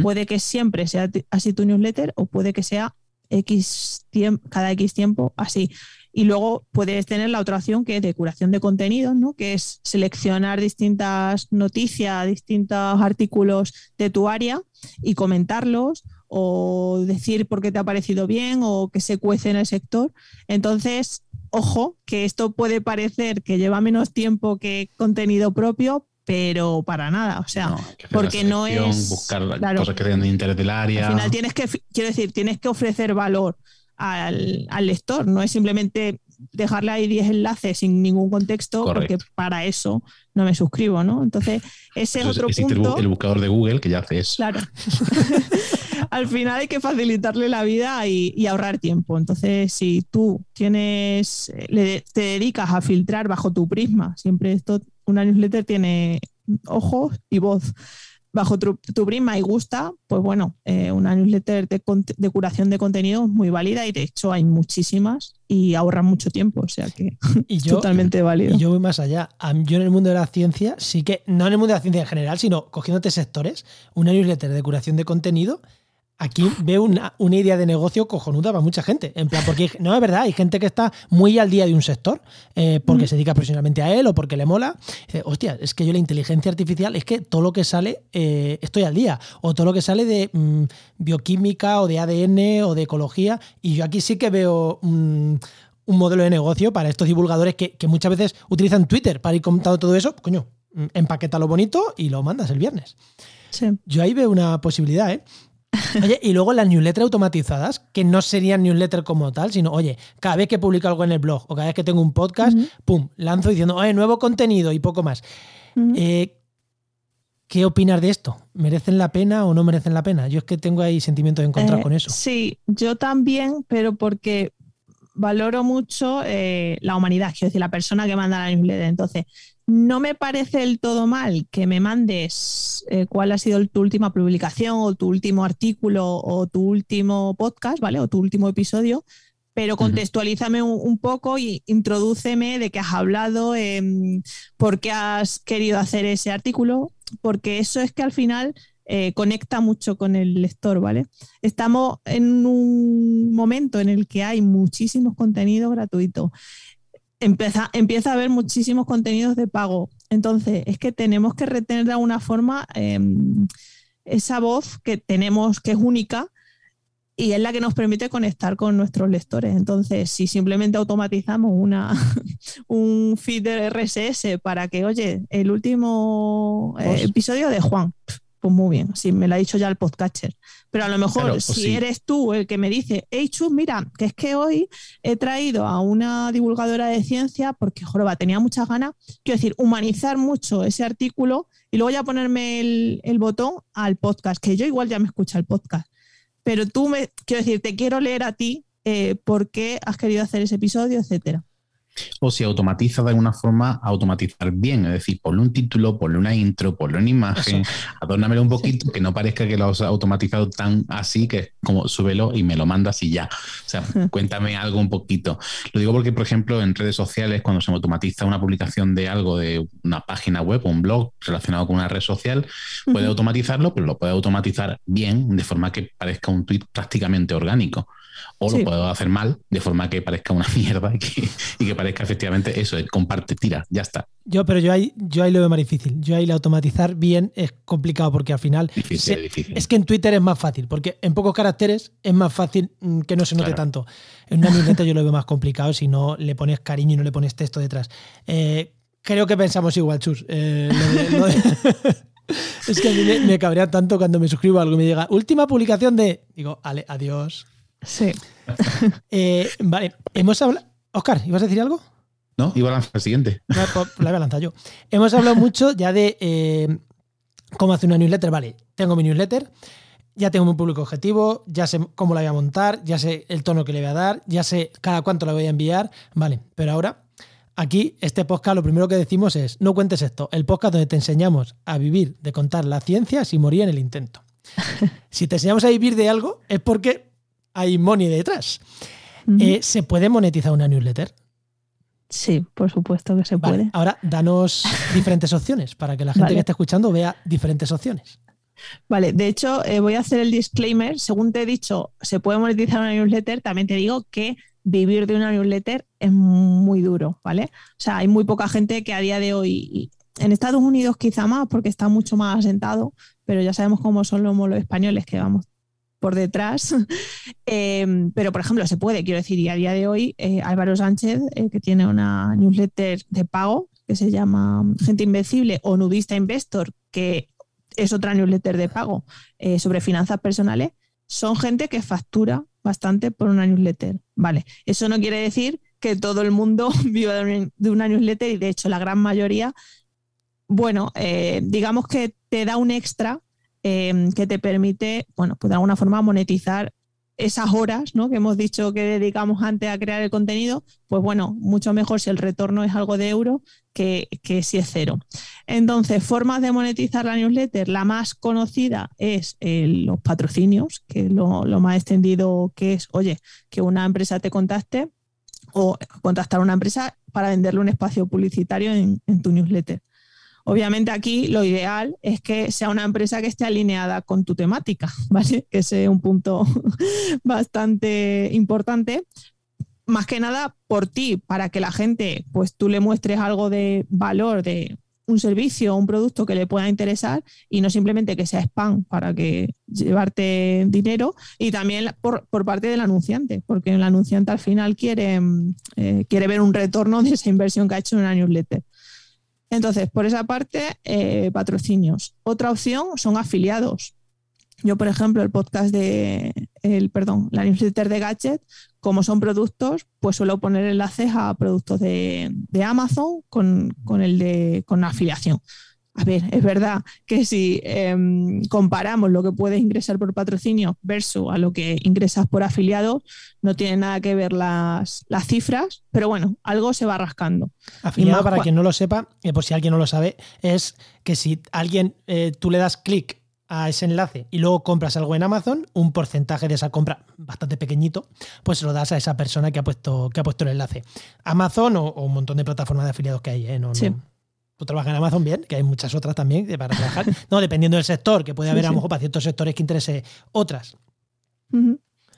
Puede que siempre sea así tu newsletter o puede que sea X tiempo, cada X tiempo así. Y luego puedes tener la otra opción que es de curación de contenidos, ¿no? que es seleccionar distintas noticias, distintos artículos de tu área y comentarlos o decir por qué te ha parecido bien o que se cuece en el sector. Entonces, ojo, que esto puede parecer que lleva menos tiempo que contenido propio, pero para nada, o sea, porque no es buscar cosas que tengan interés del área. Al final tienes que, quiero decir, tienes que ofrecer valor al, lector, no es simplemente dejarle ahí 10 enlaces sin ningún contexto, porque para eso no me suscribo, ¿no? Entonces, ese es otro punto. El, buscador de Google que ya hace eso. Claro. [laughs] Al final hay que facilitarle la vida y, ahorrar tiempo. Entonces, si tú tienes, te dedicas a filtrar bajo tu prisma, siempre esto, una newsletter tiene ojos y voz bajo tu, prima y gusta, pues bueno, eh, una newsletter de, curación de contenido es muy válida y de hecho hay muchísimas y ahorran mucho tiempo, o sea que es [laughs] totalmente válido. Y yo voy más allá. Yo en el mundo de la ciencia sí que, no en el mundo de la ciencia en general, sino cogiéndote sectores, una newsletter de curación de contenido Aquí veo una, idea de negocio cojonuda para mucha gente. En plan, porque no es verdad, hay gente que está muy al día de un sector eh, porque mm. se dedica profesionalmente a él o porque le mola. dice, hostia, es que yo la inteligencia artificial es que todo lo que sale eh, estoy al día. O todo lo que sale de mm, bioquímica o de ADN o de ecología. Y yo aquí sí que veo mm, un modelo de negocio para estos divulgadores que, que, muchas veces utilizan Twitter para ir contando todo eso. Coño, empaqueta lo bonito y lo mandas el viernes. Sí. Yo ahí veo una posibilidad, ¿eh? Oye, y luego las newsletters automatizadas, que no serían newsletters como tal, sino, oye, cada vez que publico algo en el blog o cada vez que tengo un podcast, pum, lanzo diciendo, oye, nuevo contenido y poco más. Eh, ¿Qué opinas de esto? ¿Merecen la pena o no merecen la pena? Yo es que tengo ahí sentimientos de encontrar eh, con eso. Sí, yo también, pero porque valoro mucho eh, la humanidad, quiero decir, la persona que manda la newsletter. Entonces, no me parece del todo mal que me mandes eh, cuál ha sido tu última publicación o tu último artículo o tu último podcast, ¿vale? O tu último episodio, pero contextualízame un, poco y introdúceme de qué has hablado, eh, por qué has querido hacer ese artículo, porque eso es que al final eh, conecta mucho con el lector, ¿vale? Estamos en un momento en el que hay muchísimos contenidos gratuitos empieza, empieza a haber muchísimos contenidos de pago. Entonces, es que tenemos que retener de alguna forma em, esa voz que tenemos, que es única, y es la que nos permite conectar con nuestros lectores. Entonces, si simplemente automatizamos una, [laughs] un feed de RSS para que, oye, el último eh, episodio de Juan, pues muy bien, si me lo ha dicho ya el podcaster. Pero a lo mejor si eres tú el que me dice, hey Chus, mira, que es que hoy he traído a una divulgadora de ciencia porque, joroba, tenía muchas ganas, quiero decir, humanizar mucho ese artículo y luego ya ponerme el, botón al podcast, que yo igual ya me escucha el podcast. Pero tú me, quiero decir, te quiero leer a ti eh, por qué has querido hacer ese episodio, etcétera o si automatiza de alguna forma, automatizar bien, es decir, ponle un título, ponle una intro, ponle una imagen, adórnamelo un poquito, que no parezca que lo has automatizado tan así que es como súbelo y me lo mandas y ya. O sea, [laughs] cuéntame algo un poquito. Lo digo porque, por ejemplo, en redes sociales, cuando se automatiza una publicación de algo de una página web o un blog relacionado con una red social, puede automatizarlo, pero lo puede automatizar bien, de forma que parezca un tweet prácticamente orgánico o lo puedo hacer mal, de forma que parezca una [laughs] mierda y que, parezca efectivamente eso, comparte, tira, ya está. Yo, pero yo ahí, yo ahí lo veo más difícil. Yo ahí el automatizar bien es complicado porque al final es que en Twitter es más fácil, porque en pocos caracteres es más fácil mm, que no se note tanto. En una newsletter yo lo veo más complicado si no le pones cariño y no le pones texto detrás. Eh, creo que pensamos igual, Chus. Eh, [laughs] es que a mí me, cabrea tanto cuando me suscribo a algo y me llega última publicación de. Digo, ale, adiós. Sí. [laughs] Eh, vale, hemos hablado. Oscar, ¿ibas a decir algo? ¿No? Iba a lanzar el siguiente. La, pues, la voy a lanzar yo. Hemos hablado mucho ya de eh, cómo hacer una newsletter. Vale, tengo mi newsletter, ya tengo mi público objetivo, ya sé cómo la voy a montar, ya sé el tono que le voy a dar, ya sé cada cuánto la voy a enviar. Vale, pero ahora, aquí, este podcast, lo primero que decimos es: no cuentes esto. El podcast donde te enseñamos a vivir de contar la ciencia sin morir en el intento. [laughs] si te enseñamos a vivir de algo, es porque hay money detrás. Eh, ¿Se puede monetizar una newsletter? sí, por supuesto que se Vale, puede. ahora danos [laughs] diferentes opciones para que la gente Vale. que esté escuchando vea diferentes opciones. Vale, de hecho, eh, voy a hacer el disclaimer. Según te he dicho, se puede monetizar una newsletter. También te digo que vivir de una newsletter es muy duro, ¿vale? O sea, hay muy poca gente que a día de hoy, en Estados Unidos quizá más, porque está mucho más asentado, pero ya sabemos cómo son los, los españoles que vamos por detrás. [laughs] Eh, pero, por ejemplo, se puede, quiero decir, y a día de hoy, eh, Álvaro Sánchez, eh, que tiene una newsletter de pago que se llama Gente Invencible o Nudista Investor, que es otra newsletter de pago eh, sobre finanzas personales, son gente que factura bastante por una newsletter. Vale, eso no quiere decir que todo el mundo [laughs] viva de una, newsletter y de hecho la gran mayoría, bueno, digamos que te da un extra eh, que te permite, bueno, pues de alguna forma monetizar esas horas ¿no? que hemos dicho que dedicamos antes a crear el contenido, pues bueno, mucho mejor si el retorno es algo de euro que, que si es cero. Entonces, formas de monetizar la newsletter, la más conocida es eh, los patrocinios, que es lo, lo más extendido que es, oye, que una empresa te contacte o contactar a una empresa para venderle un espacio publicitario en, en tu newsletter. Obviamente aquí lo ideal es que sea una empresa que esté alineada con tu temática, [laughs] ¿vale? Que ese es un punto [laughs] bastante importante. Más que nada por ti, para que la gente, pues tú le muestres algo de valor, de un servicio o un producto que le pueda interesar y no simplemente que sea spam para que llevarte dinero y también por, por parte del anunciante, porque el anunciante al final quiere, eh, quiere ver un retorno de esa inversión que ha hecho en una newsletter. Entonces, por esa parte, eh, patrocinios. Otra opción son afiliados. Yo, por ejemplo, el podcast de, el, perdón, la newsletter de Gadget, como son productos, pues suelo poner enlaces a productos de, de Amazon con, con, el de, con afiliación. A ver, es verdad que si eh, comparamos lo que puedes ingresar por patrocinio versus a lo que ingresas por afiliado, no tiene nada que ver las, las cifras, pero bueno, algo se va rascando. Afiliado, para quien no lo sepa, eh, por si alguien no lo sabe, es que si alguien, eh, tú le das clic a ese enlace y luego compras algo en Amazon, un porcentaje de esa compra bastante pequeñito, pues lo das a esa persona que ha puesto, que ha puesto el enlace. Amazon o, o un montón de plataformas de afiliados que hay, ¿eh? No, Sí. no- Tú trabajas en Amazon bien, que hay muchas otras también para trabajar. [laughs] No, dependiendo del sector, que puede Sí, haber a lo mejor para ciertos sectores que interese otras.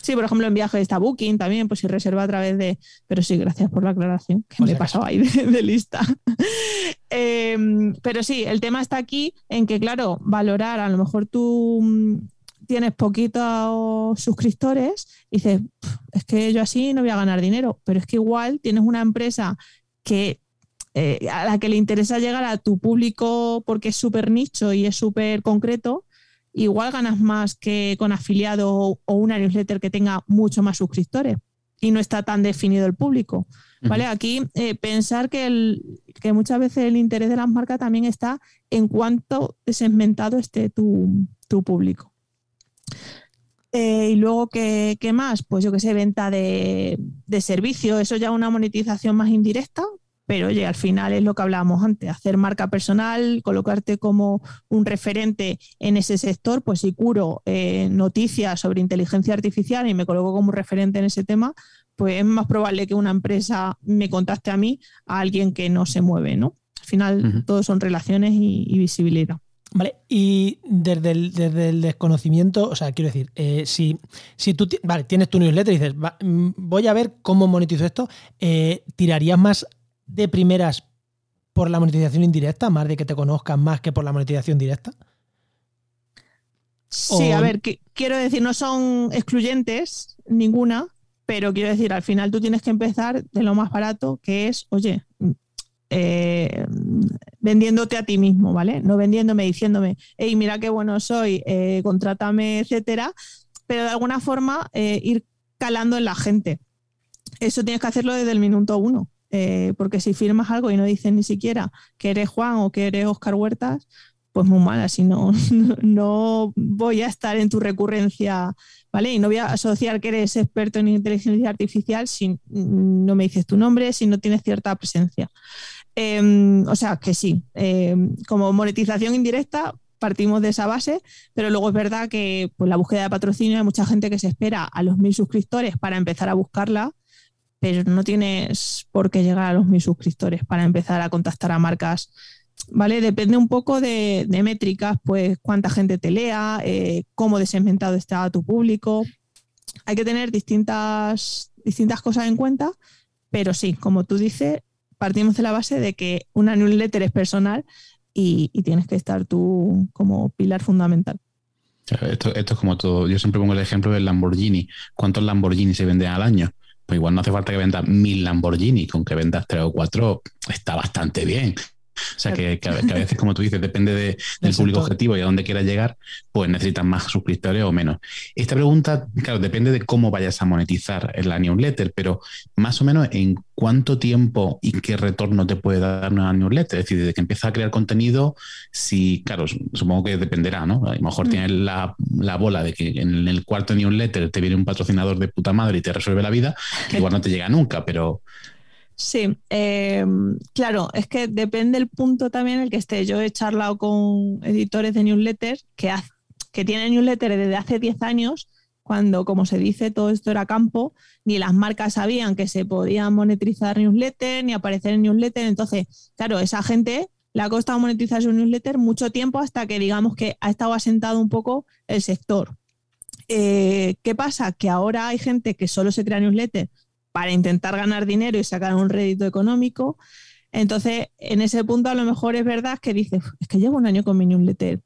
Sí, por ejemplo, en viajes está Booking también, pues si reserva a través de. Pero sí, gracias por la aclaración, que me he pasado ahí de, de lista. [laughs] Em, pero sí, el tema está aquí en que, claro, valorar, a lo mejor tú mm, tienes poquitos suscriptores y dices, "Pf, es que yo así no voy a ganar dinero, pero es que igual tienes una empresa que eh, a la que le interesa llegar a tu público porque es súper nicho y es súper concreto, igual ganas más que con afiliado o, o una newsletter que tenga mucho más suscriptores y no está tan definido el público. ¿vale? Aquí eh, pensar que, el- que muchas veces el interés de las marcas también está en cuánto segmentado esté tu, tu público. Eh, y luego, ¿qué, qué más? Pues yo que sé, venta de, de servicio, eso ya una monetización más indirecta, pero oye, al final es lo que hablábamos antes, hacer marca personal, colocarte como un referente en ese sector, pues si curo eh, noticias sobre inteligencia artificial y me coloco como referente en ese tema, pues es más probable que una empresa me contacte a mí, a alguien que no se mueve, ¿no? Al final Ujú. todo son relaciones y, y visibilidad. Vale, y desde el, desde el desconocimiento, o sea, quiero decir, eh, si, si tú vale, tienes tu newsletter y dices, "Va, mm, voy a ver cómo monetizo esto, eh, ¿tirarías más de primeras por la monetización indirecta, más de que te conozcan más que por la monetización directa? Sí, O- a ver, que- quiero decir, no son excluyentes ninguna, pero quiero decir, al final tú tienes que empezar de lo más barato, que es, oye, eh, vendiéndote a ti mismo, ¿vale? No vendiéndome, diciéndome, hey, mira qué bueno soy, eh, contrátame, etcétera, pero de alguna forma eh, ir calando en la gente. Eso tienes que hacerlo desde el minuto uno. Eh, porque si firmas algo y no dices ni siquiera que eres Juan o que eres Oscar Huertas, pues muy mal, así no, [laughs] no voy a estar en tu recurrencia, ¿vale? Y no voy a asociar que eres experto en inteligencia artificial si no me dices tu nombre, si no tienes cierta presencia. Em, o sea, que sí, em, como monetización indirecta partimos de esa base, pero luego es verdad que pues, la búsqueda de patrocinio hay mucha gente que se espera a los mil suscriptores para empezar a buscarla, pero no tienes por qué llegar a los mil suscriptores para empezar a contactar a marcas. ¿Vale? Depende un poco de, métricas, pues cuánta gente te lea, eh, cómo desegmentado está tu público. Hay que tener distintas, distintas cosas en cuenta, pero sí, como tú dices, partimos de la base de que una newsletter es personal y, tienes que estar tú como pilar fundamental. Esto, esto, es como todo. Yo siempre pongo el ejemplo del Lamborghini. ¿Cuántos Lamborghini se venden al año? Pues igual no hace falta que vendas mil Lamborghini, con que vendas tres o cuatro está bastante bien. O sea, que, a, veces, como tú dices, depende [laughs] del público objetivo y a dónde quieras llegar, pues necesitas más suscriptores o menos. Esta pregunta, claro, depende de cómo vayas a monetizar en la newsletter, pero más o menos en cuánto tiempo y qué retorno te puede dar una newsletter. Es decir, desde que empiezas a crear contenido, si, claro, supongo que dependerá, ¿no? A lo mejor mm. tienes la, bola de que en el cuarto newsletter te viene un patrocinador de puta madre y te resuelve la vida, [laughs] igual no te llega nunca, pero Sí, em, claro, es que depende el punto también en el que esté. Yo he charlado con editores de newsletters que, que tienen newsletters desde hace 10 años, cuando, como se dice, todo esto era campo, ni las marcas sabían que se podían monetizar newsletters, ni aparecer en newsletter. Entonces, claro, esa gente le ha costado monetizar su newsletter mucho tiempo hasta que digamos que ha estado asentado un poco el sector. Eh, ¿Qué pasa? Que ahora hay gente que solo se crea newsletter para intentar ganar dinero y sacar un rédito económico. Entonces, en ese punto a lo mejor es verdad que dices, es que llevo un año con mi newsletter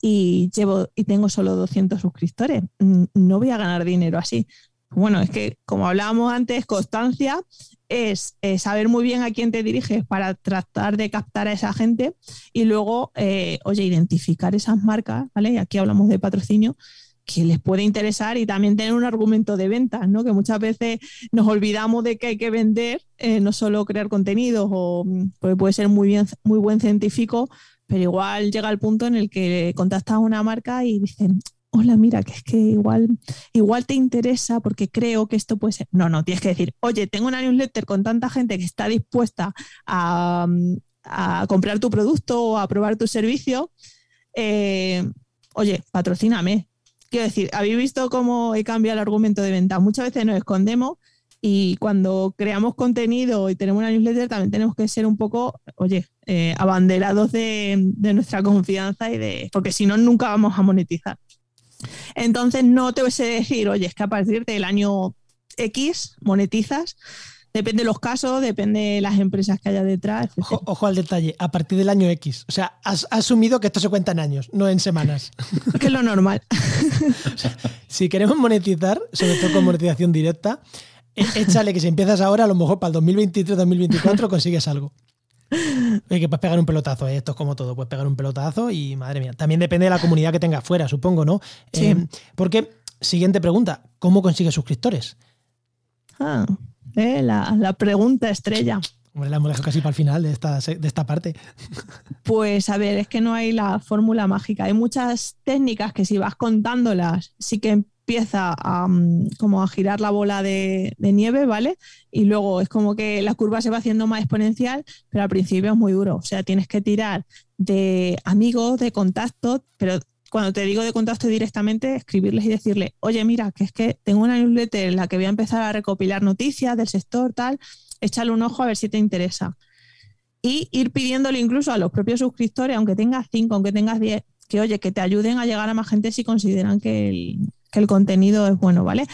y llevo y tengo solo 200 suscriptores, mm, no voy a ganar dinero así. Bueno, es que como hablábamos antes, constancia es saber muy bien a quién te diriges para tratar de captar a esa gente y luego, eh, oye, identificar esas marcas, ¿vale? Aquí hablamos de patrocinio, que les puede interesar y también tener un argumento de venta, ¿no? Que muchas veces nos olvidamos de que hay que vender, eh, no solo crear contenidos, o pues puede ser muy bien, muy buen científico, pero igual llega el punto en el que contactas a una marca y dicen, hola, mira, que es que igual, igual te interesa porque creo que esto puede ser. No, no, tienes que decir, oye, tengo una newsletter con tanta gente que está dispuesta a, comprar tu producto o a probar tu servicio. Eh, oye, patrocíname, Quiero decir, habéis visto cómo he cambiado el argumento de venta. Muchas veces nos escondemos y cuando creamos contenido y tenemos una newsletter también tenemos que ser un poco, oye, eh, abanderados de, nuestra confianza y de. porque si no, nunca vamos a monetizar. Entonces no te voy a decir, oye, es que a partir del año X monetizas Depende de los casos, depende de las empresas que haya detrás. Ojo, al detalle, a partir del año X. O sea, has, asumido que esto se cuenta en años, no en semanas. [laughs] que es lo normal. [laughs] si queremos monetizar, sobre todo con monetización directa, e, échale que si empiezas ahora, a lo mejor para el 2023-2024 [laughs] consigues algo. Hay que puedes pegar un pelotazo, ¿eh? esto es como todo, puedes pegar un pelotazo y madre mía. También depende de la comunidad que tengas fuera, supongo, ¿no? Sí. Eh, porque, siguiente pregunta, ¿cómo consigues suscriptores? Ah. ¿Eh? la, pregunta estrella. la hemos dejado casi para el final de esta, de esta parte. [laughs] Pues a ver, es que no hay la fórmula mágica. Hay muchas técnicas que si vas contándolas, sí que empieza a, mm, como a girar la bola de, nieve, ¿vale? Y luego es como que la curva se va haciendo más exponencial, pero al principio es muy duro. O sea, tienes que tirar de amigos, de contactos, pero cuando te digo de contacto directamente, escribirles y decirle, oye, mira, que es que tengo una newsletter en la que voy a empezar a recopilar noticias del sector, tal, échale un ojo a ver si te interesa. Y ir pidiéndole incluso a los propios suscriptores, aunque tengas cinco, aunque tengas diez, que oye, que te ayuden a llegar a más gente si consideran que el contenido es bueno, ¿vale?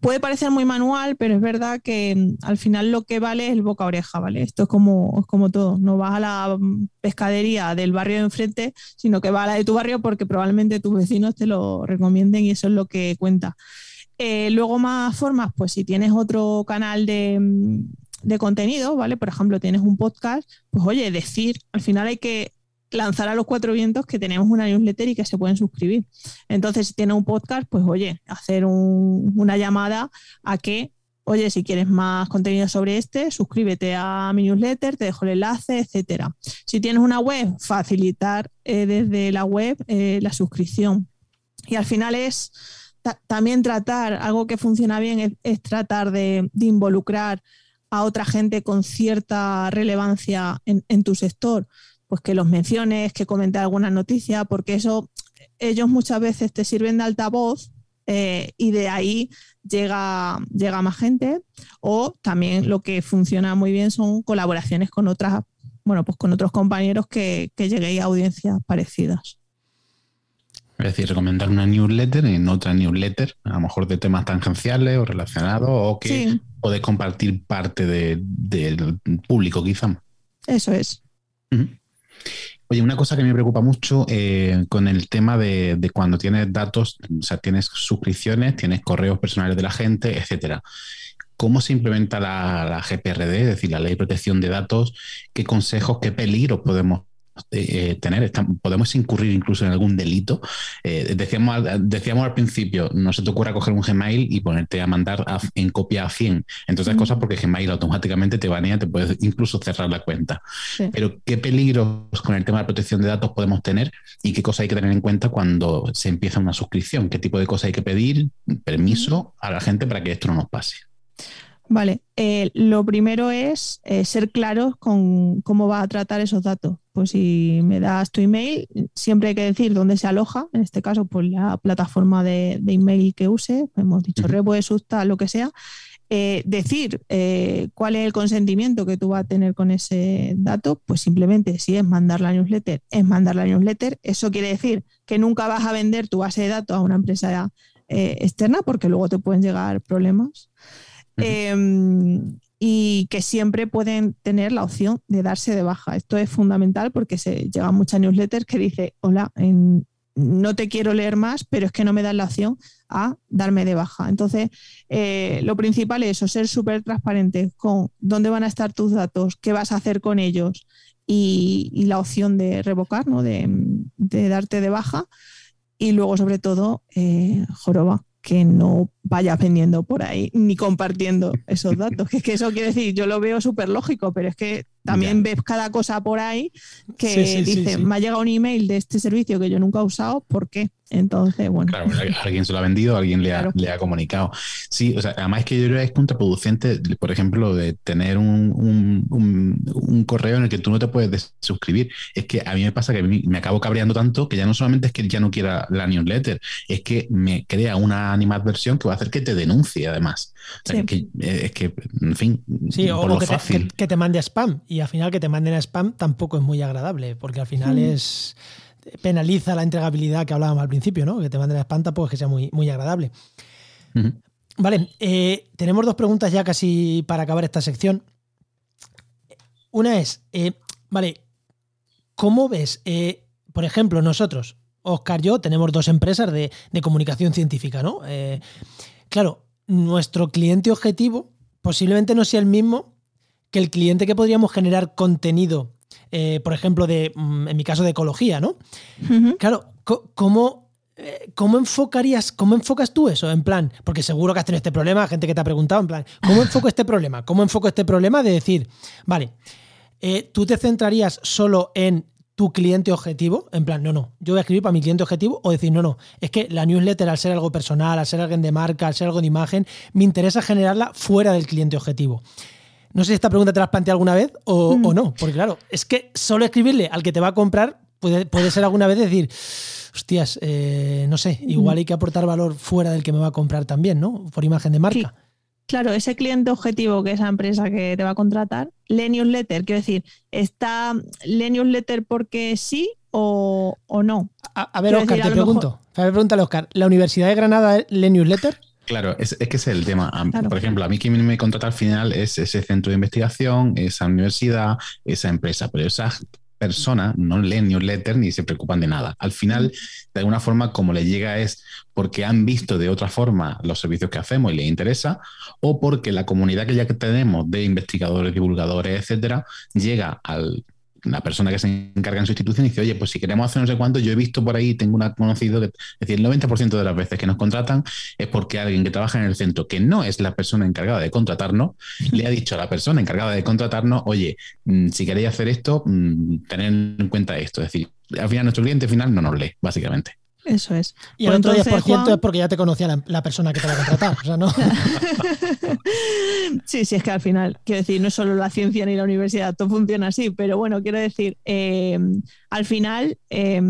Puede parecer muy manual, pero es verdad que mm, al final lo que vale es el boca oreja, ¿vale? Esto es como, como todo. No vas a la mm, pescadería del barrio de enfrente, sino que vas a la de tu barrio porque probablemente tus vecinos te lo recomienden y eso es lo que cuenta. Eh, luego más formas, pues si tienes otro canal de, mm, de contenido, ¿vale? Por ejemplo, tienes un podcast, pues oye, decir, al final hay que lanzar a los cuatro vientos que tenemos una newsletter y que se pueden suscribir. Entonces, si tiene un podcast, pues oye, hacer una llamada a que oye, si quieres más contenido sobre este, suscríbete a mi newsletter, te dejo el enlace, etcétera. Si tienes una web, facilitar eh, desde la web eh, la suscripción. Y al final es también tratar, algo que funciona bien es, tratar de, involucrar a otra gente con cierta relevancia en, tu sector, pues que los menciones, que comenten alguna noticia, porque eso ellos muchas veces te sirven de altavoz eh, y de ahí llega, llega más gente. O también lo que funciona muy bien son colaboraciones con otras, bueno, pues con otros compañeros que, que lleguéis a audiencias parecidas. Es decir, recomendar una newsletter en otra newsletter, a lo mejor de temas tangenciales o relacionados, o que podés compartir parte del público, quizá. Eso es. Oye, una cosa que me preocupa mucho eh, con el tema de, cuando tienes datos, o sea, tienes suscripciones, tienes correos personales de la gente, etcétera. ¿Cómo se implementa la, la, GPRD, es decir, la Ley de Protección de Datos? ¿Qué consejos, qué peligros podemos eh, tener, podemos incurrir incluso en algún delito. Eh, decíamos, decíamos al principio, no se te ocurra coger un Gmail y ponerte a mandar en copia a 100. Entonces, mm. cosas porque Gmail automáticamente te banea, te puedes incluso cerrar la cuenta. Pero, ¿qué peligros con el tema de protección de datos podemos tener y qué cosas hay que tener en cuenta cuando se empieza una suscripción? ¿Qué tipo de cosas hay que pedir? Permiso a la gente para que esto no nos pase. Vale, eh, lo primero es eh, ser claros con cómo va a tratar esos datos. Pues si me das tu email, siempre hay que decir dónde se aloja, en este caso, pues la plataforma de, email que use, hemos dicho uh -huh. lo que sea. Eh, decir cuál es el consentimiento que tú vas a tener con ese dato, pues simplemente si es mandar la newsletter, es mandar la newsletter. Eso quiere decir que nunca vas a vender tu base de datos a una empresa externa porque luego te pueden llegar problemas. Em, y que siempre pueden tener la opción de darse de baja. Esto es fundamental porque se llegan muchas newsletters que dice, hola, no te quiero leer más, pero es que no me dan la opción a darme de baja. Entonces, eh, lo principal es eso, ser súper transparente con dónde van a estar tus datos, qué vas a hacer con ellos y, la opción de revocar, ¿no? de, darte de baja. Y luego, sobre todo, eh, joroba, que no vayas vendiendo por ahí ni compartiendo esos datos. Que es que eso quiere decir, yo lo veo súper lógico, pero es que también ves cada cosa por ahí que dice, me ha llegado un email de este servicio que yo nunca he usado, ¿por qué? Entonces, bueno. Claro, alguien se lo ha vendido, alguien le ha, le ha comunicado. Sí, o sea, además es que yo creo que es contraproducente, por ejemplo, de tener un, un, correo en el que tú no te puedes suscribir. Es que a mí me pasa que me acabo cabreando tanto que ya no solamente es que ya no quiera la newsletter, es que me crea una animadversión que va a hacer que te denuncie, además. Eh, es, que, en fin, sí, o, que, Te, que, te mande spam. Y al final que te manden a spam tampoco es muy agradable, porque al final mm. es penaliza la entregabilidad que hablábamos al principio, ¿no? Que te manden a spam tampoco es que sea muy, muy agradable. Vale, eh, tenemos dos preguntas ya casi para acabar esta sección. Una es, eh, vale, ¿cómo ves, eh, por ejemplo, nosotros, Oscar y yo, tenemos dos empresas de, de comunicación científica, ¿no? claro, nuestro cliente objetivo posiblemente no sea el mismo que el cliente que podríamos generar contenido eh, por ejemplo, de, mm, en mi caso de ecología, ¿no? Claro, ¿cómo, eh, ¿cómo enfocarías, cómo enfocas tú eso? En plan, porque seguro que has tenido este problema, gente que te ha preguntado, en plan, ¿cómo enfoco este problema? ¿Cómo enfoco este problema de decir, vale, eh, tú te centrarías solo en tu cliente objetivo, en plan, no, no, yo voy a escribir para mi cliente objetivo, o decir, no, no, es que la newsletter al ser algo personal, al ser alguien de marca, al ser algo de imagen, me interesa generarla fuera del cliente objetivo. No sé si esta pregunta te la has planteado alguna vez o, mm. no, porque claro, es que solo escribirle al que te va a comprar puede, puede ser alguna vez decir, hostias, eh, no sé, igual hay que aportar valor fuera del que me va a comprar también, ¿no? Por imagen de marca. Claro, ese cliente objetivo que esa empresa que te va a contratar, lee newsletter, quiero decir, ¿está lee newsletter porque sí o, no? A, ver, Oscar, te pregunto. A ver, pregúntale, Oscar, ¿la Universidad de Granada lee newsletter? Claro, es, que ese es el tema. Por ejemplo, a mí quien me contrata al final es ese centro de investigación, esa universidad, esa empresa, pero esas personas no leen newsletter ni se preocupan de nada. Al final, de alguna forma, como le llega es porque han visto de otra forma los servicios que hacemos y les interesa, o porque la comunidad que ya tenemos de investigadores, divulgadores, etcétera, llega al la persona que se encarga en su institución dice, oye, pues si queremos hacer no sé cuánto, yo he visto por ahí, tengo una conocido, que, es decir, el 90% de las veces que nos contratan es porque alguien que trabaja en el centro, que no es la persona encargada de contratarnos, [laughs] le ha dicho a la persona encargada de contratarnos, oye, mm, si queréis hacer esto, mm, tened en cuenta esto. Es decir, al final nuestro cliente final no nos lee, básicamente. Eso es. Y el otro entonces, 10% Juan- es porque ya te conocía la, la persona que te va a contratar. O sea, no. [laughs] sí, sí, es que al final, quiero decir, no es solo la ciencia ni la universidad, todo funciona así, pero bueno, quiero decir, eh, al final, eh,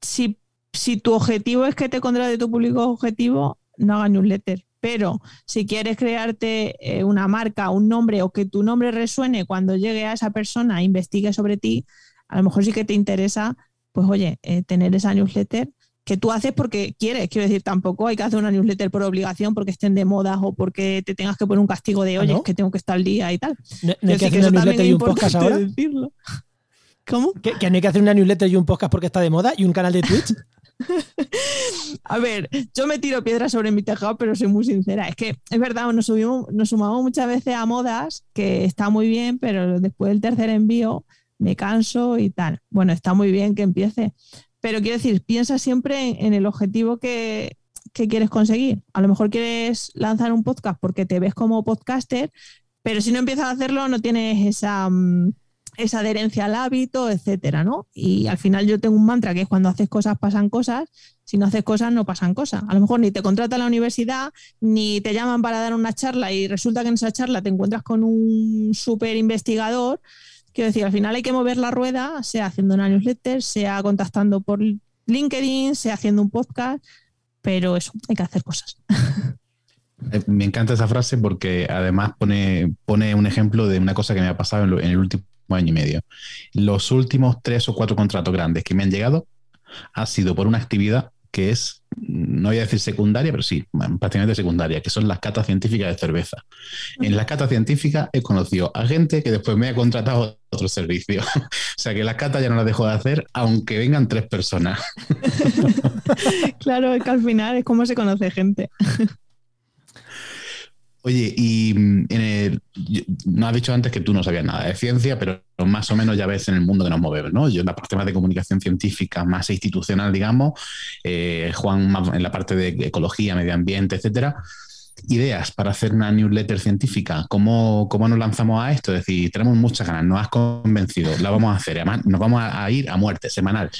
si, si tu objetivo es que te contrate tu público objetivo, no hagas newsletter. Pero si quieres crearte eh, una marca, un nombre o que tu nombre resuene cuando llegue a esa persona e investigue sobre ti, a lo mejor sí que te interesa, pues oye, eh, tener esa newsletter que tú haces porque quieres. Quiero decir, tampoco hay que hacer una newsletter por obligación porque estén de moda o porque te tengas que poner un castigo de, ¿Ah, oye, no? es que tengo que estar al día y tal. No, no hay que hacer una newsletter y un podcast ahora. decirlo. [laughs] ¿Cómo? ¿Que, que no hay que hacer una newsletter y un podcast porque está de moda y un canal de Twitch. [laughs] A ver, yo me tiro piedras sobre mi tejado, pero soy muy sincera. Es que es verdad, nos, subimos, nos sumamos muchas veces a modas, que está muy bien, pero después del tercer envío me canso y tal. Bueno, está muy bien que empiece, pero quiero decir, piensa siempre en, el objetivo que, que quieres conseguir. A lo mejor quieres lanzar un podcast porque te ves como podcaster, pero si no empiezas a hacerlo no tienes esa, mm, esa adherencia al hábito, etcétera, ¿no? Y al final yo tengo un mantra que es cuando haces cosas pasan cosas, si no haces cosas no pasan cosas. A lo mejor ni te contrata la universidad, ni te llaman para dar una charla y resulta que en esa charla te encuentras con un súper investigador. Quiero decir, al final hay que mover la rueda, sea haciendo una newsletter, sea contactando por LinkedIn, sea haciendo un podcast, pero eso, hay que hacer cosas. [laughs] Eh, Me encanta esa frase porque además pone, pone un ejemplo de una cosa que me ha pasado en, el último año y medio. Los últimos tres o cuatro contratos grandes que me han llegado ha sido por una actividad que es, no voy a decir secundaria, pero sí, prácticamente secundaria, que son las catas científicas de cerveza. En las catas científicas he conocido a gente que después me ha contratado otro servicio. [laughs] o sea que las catas ya no las dejo de hacer, aunque vengan tres personas. [laughs] claro, es que al final es como se conoce gente. Oye, y mm, no has dicho antes que tú no sabías nada de ciencia, pero más o menos ya ves en el mundo que nos movemos, ¿no? Yo en la parte más de comunicación científica, más institucional, digamos, eh, Juan en la parte de ecología, medio ambiente, etcétera. Ideas para hacer una newsletter científica, ¿cómo, cómo nos lanzamos a esto? Es decir, tenemos muchas ganas, nos has convencido, la vamos a hacer, además nos vamos a, a ir a muerte semanal.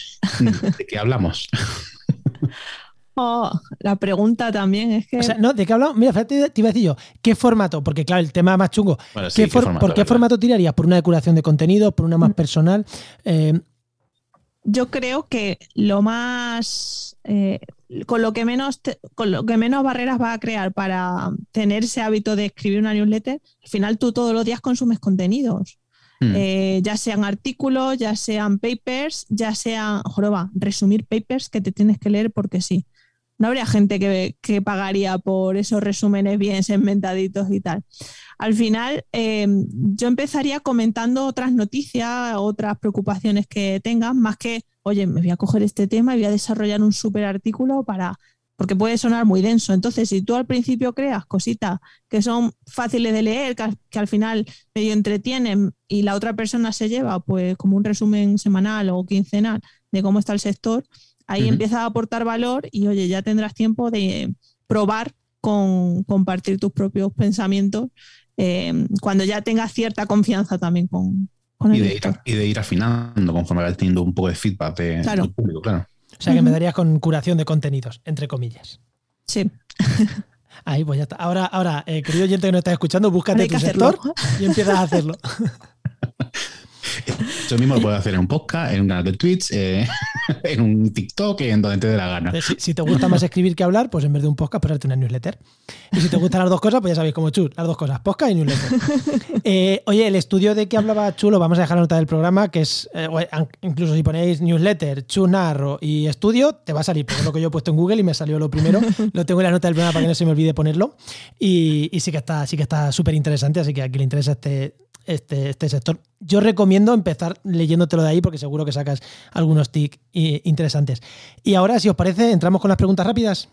¿De qué hablamos? [laughs] Oh, la pregunta también es que... O sea, no, ¿de qué hablamos? Mira, fíjate, te iba a decir yo, ¿qué formato? Porque claro, el tema más chungo. Bueno, sí, ¿Qué ¿qué for- formato, ¿Por qué verdad? formato tirarías? ¿Por una depuración de contenido? ¿Por una más personal? Eh, yo creo que lo más eh, con lo que menos te- con lo que menos barreras va a crear para tener ese hábito de escribir una newsletter, al final tú todos los días consumes contenidos. Hmm. Eh, ya sean artículos, ya sean papers, ya sean, joroba, resumir papers que te tienes que leer porque sí. No habría gente que, que pagaría por esos resúmenes bien segmentaditos y tal. Al final, eh, yo empezaría comentando otras noticias, otras preocupaciones que tengas, más que, oye, me voy a coger este tema y voy a desarrollar un súper artículo para, porque puede sonar muy denso. Entonces, si tú al principio creas cositas que son fáciles de leer, que, que al final medio entretienen y la otra persona se lleva, pues como un resumen semanal o quincenal de cómo está el sector, ahí Ujú. empieza a aportar valor y oye, ya tendrás tiempo de probar con compartir tus propios pensamientos eh, cuando ya tengas cierta confianza también con, con Y el de, ir, y de ir afinando conforme vas teniendo un poco de feedback de, Claro. del público, claro. o sea, que Ujú. me darías con curación de contenidos, entre comillas. Sí, Ahí, pues ya está. Ahora, ahora eh, querido oyente que nos está escuchando, búscate tu hacerlo. sector y empiezas a hacerlo. [laughs] Eso mismo lo puedes hacer en un podcast, en un canal de Twitch, eh, [laughs] en un TikTok, en donde te dé la gana. Si, si te gusta más escribir que hablar, pues en vez de un podcast, pues hazte una newsletter. Y si te gustan las dos cosas, pues ya sabéis como Chus, las dos cosas, podcast y newsletter. [laughs] Eh, oye, el estudio de que hablaba Chu, lo vamos a dejar en la nota del programa, que es, eh, incluso si ponéis newsletter, Chu Narro y estudio, te va a salir, porque es lo que yo he puesto en Google y me salió lo primero. Lo tengo en la nota del programa para que no se me olvide ponerlo. Y, y sí que está sí que está súper interesante, así que a quien le interesa este, este, este sector. Yo recomiendo empezar leyéndotelo de ahí porque seguro que sacas algunos tics eh, interesantes. Y ahora, si os parece, entramos con las preguntas rápidas.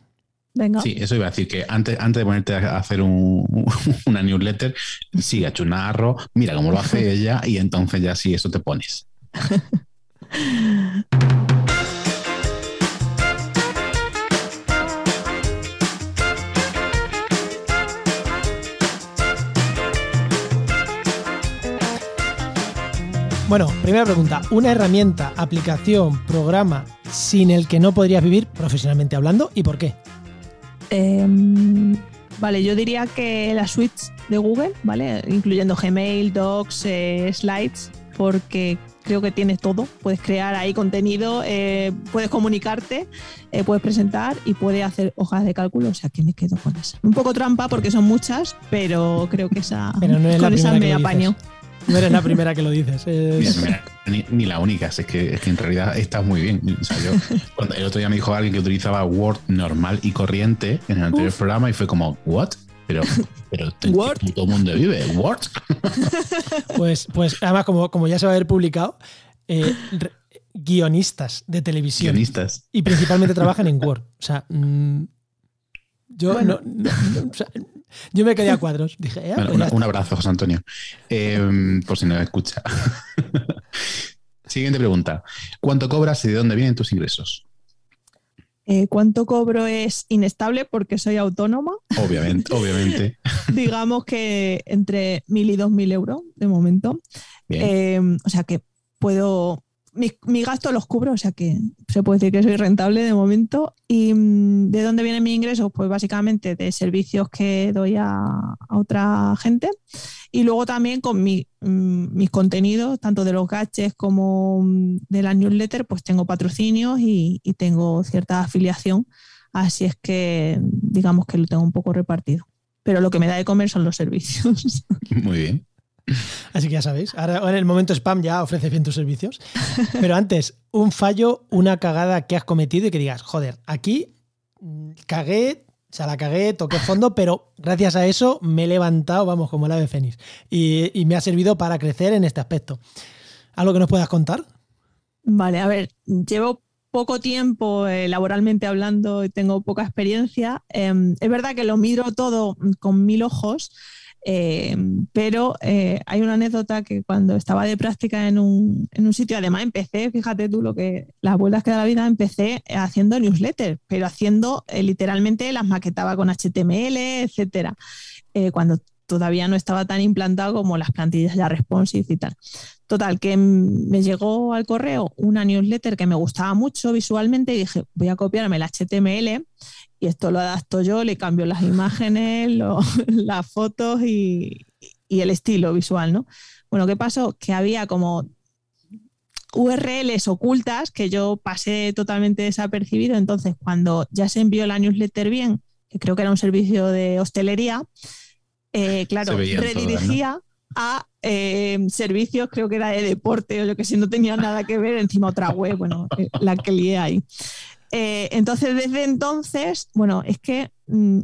Venga. Sí, eso iba a decir que antes, antes de ponerte a hacer un- [laughs] una newsletter, sigue a Chunarro, mira cómo lo hace ella y entonces ya sí, eso te pones. [laughs] Bueno, primera pregunta. ¿Una herramienta, aplicación, programa sin el que no podrías vivir profesionalmente hablando y por qué? Em, vale, yo diría que la suite de Google, ¿vale? Incluyendo Gmail, Docs, eh, Slides, porque creo que tienes todo. Puedes crear ahí contenido, eh, puedes comunicarte, eh, puedes presentar y puedes hacer hojas de cálculo. O sea, que me quedo con esa. Un poco trampa porque son muchas, pero creo que esa, Pero no es la con esa me dices. No eres la primera que lo dices. [laughs] Mira, es- mira, ni, ni la única, es que, es que en realidad estás muy bien. O sea, yo, [laughs] cuando el otro día me dijo alguien que utilizaba Word normal y corriente en el anterior Uf. programa y fue como, ¿what? Pero, pero [laughs] ¿en Word. qué puto mundo vive? ¿Word? Pues, pues además, como, como ya se va a haber publicado, eh, guionistas de televisión Guionistas. y principalmente trabajan en Word. O sea, mm, yo, Bueno. no- no- no, o sea, yo me quedé a cuadros. Dije, eh, Bueno, pues una- un abrazo, José Antonio. Eh, por si no me escucha. [laughs] Siguiente pregunta. ¿Cuánto cobras y de dónde vienen tus ingresos? Eh, ¿Cuánto cobro es inestable porque soy autónoma? Obviamente, obviamente. [laughs] Digamos que entre 1.000 y 2.000 euros de momento. Bien. Eh, o sea que puedo. Mi, gasto los cubro, o sea que se puede decir que soy rentable de momento. ¿Y mm, de dónde vienen mis ingresos? Pues básicamente de servicios que doy a, otra gente. Y luego también con mi- mm, mis contenidos, tanto de los gadgets como mm, de la newsletter, pues tengo patrocinios y, y tengo cierta afiliación. Así es que digamos que lo tengo un poco repartido. Pero lo que me da de comer son los servicios. Muy bien. Así que ya sabéis. Ahora, en el momento spam ya ofrece bien tus servicios. Pero antes, un fallo, una cagada que has cometido y que digas, joder, aquí mm, cagué, o sea, la cagué, toqué fondo, pero gracias a eso me he levantado, vamos, como el ave fénix. Y, me ha servido para crecer en este aspecto. ¿Algo que nos puedas contar? Vale, a ver, llevo poco tiempo eh, laboralmente hablando y tengo poca experiencia. Eh, es verdad que lo miro todo con mil ojos, eh, pero eh, hay una anécdota que cuando estaba de práctica en un, en un sitio, además empecé, fíjate tú lo que las vueltas que da la vida, empecé haciendo newsletters, pero haciendo eh, literalmente las maquetaba con HTML, etcétera, eh, cuando todavía no estaba tan implantado como las plantillas ya responsive y tal. Total, que me llegó al correo una newsletter que me gustaba mucho visualmente y dije, voy a copiarme el HTML y esto lo adapto yo, le cambio las imágenes, lo- [laughs] las fotos y, y el estilo visual, ¿no? Bueno, ¿qué pasó? Que había como URLs ocultas que yo pasé totalmente desapercibido, entonces cuando ya se envió la newsletter bien, que creo que era un servicio de hostelería, eh, claro, redirigía a eh, servicios, creo que era de deporte o yo que sé, no tenía nada que ver, encima otra web, bueno, eh, la que lié ahí. Eh, entonces, desde entonces, bueno, es que mm,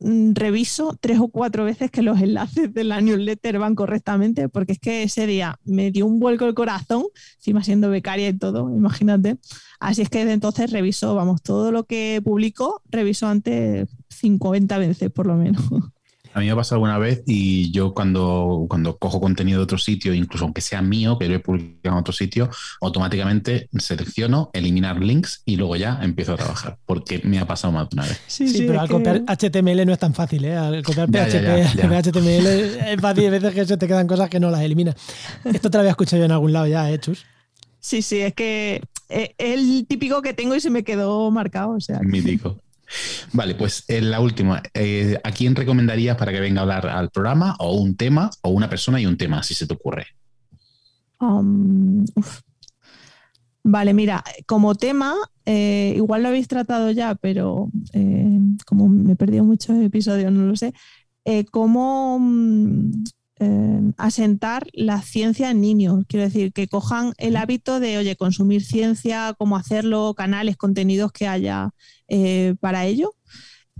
mm, reviso tres o cuatro veces que los enlaces de la newsletter van correctamente, porque es que ese día me dio un vuelco el corazón, encima siendo becaria y todo, imagínate. Así es que desde entonces reviso, vamos, todo lo que publico, reviso antes 50 veces por lo menos. [laughs] A mí me ha pasado alguna vez y yo cuando, cuando cojo contenido de otro sitio, incluso aunque sea mío, que lo he publicado en otro sitio, automáticamente selecciono eliminar links y luego ya empiezo a trabajar, porque me ha pasado más de una vez. Sí, pero al copiar HTML no es tan fácil, ¿eh? Al copiar Ya, PHP, ya, ya, ya. HTML es fácil, hay veces que se te quedan cosas que no las eliminas. Esto te lo había escuchado yo en algún lado ya, ¿eh, Chus? Sí, sí, es que eh, es el típico que tengo y se me quedó marcado, o sea. que- Mítico. Vale, pues en la última, eh, ¿a quién recomendarías para que venga a hablar al programa? O un tema, o una persona y un tema, si se te ocurre. Um. Vale, mira, como tema, eh, igual lo habéis tratado ya, pero eh, como me he perdido muchos episodios, no lo sé, eh, cómo mm, eh, asentar la ciencia en niños. Quiero decir, que cojan el hábito de, oye, consumir ciencia, cómo hacerlo, canales, contenidos que haya eh, para ello.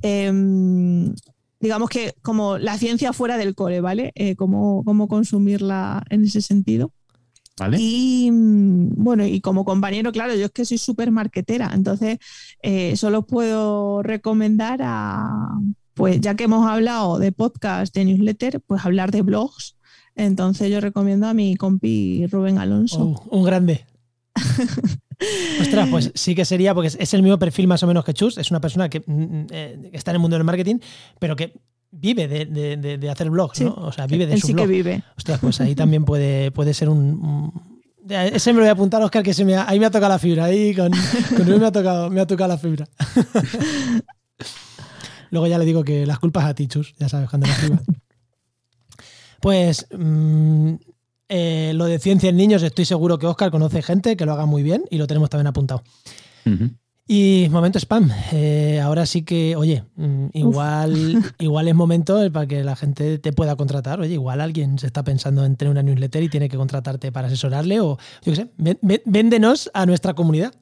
Em, digamos que como la ciencia fuera del cole, ¿vale? Eh, cómo, cómo consumirla en ese sentido. ¿Vale? Y bueno, y como compañero, claro, yo es que soy súper marquetera, entonces eh, solo puedo recomendar a, pues ya que hemos hablado de podcast, de newsletter, pues hablar de blogs. Entonces yo recomiendo a mi compi Rubén Alonso. Oh, un grande. [laughs] Ostras, pues sí que sería, porque es el mismo perfil más o menos que Chus, es una persona que, mm, mm, eh, está en el mundo del marketing, pero que vive de, hacer blogs, ¿no? O sea, vive de su sí blog. que vive. Ostras, pues ahí también puede, puede ser un, ese me lo voy a apuntar, Oscar, que se me ahí me ha tocado la fibra. Ahí con, con me ha tocado, me ha tocado la fibra. [laughs] Luego ya le digo que las culpas a ti, Chus, ya sabes, cuando la fibra. [laughs] Pues mm, eh, lo de ciencia en niños, estoy seguro que Oscar conoce gente que lo haga muy bien y lo tenemos también apuntado. Y momento spam. Eh, ahora sí que, oye, mm, igual, igual es momento para que la gente te pueda contratar. Oye, igual alguien se está pensando en tener una newsletter y tiene que contratarte para asesorarle o, yo qué sé, véndenos a nuestra comunidad.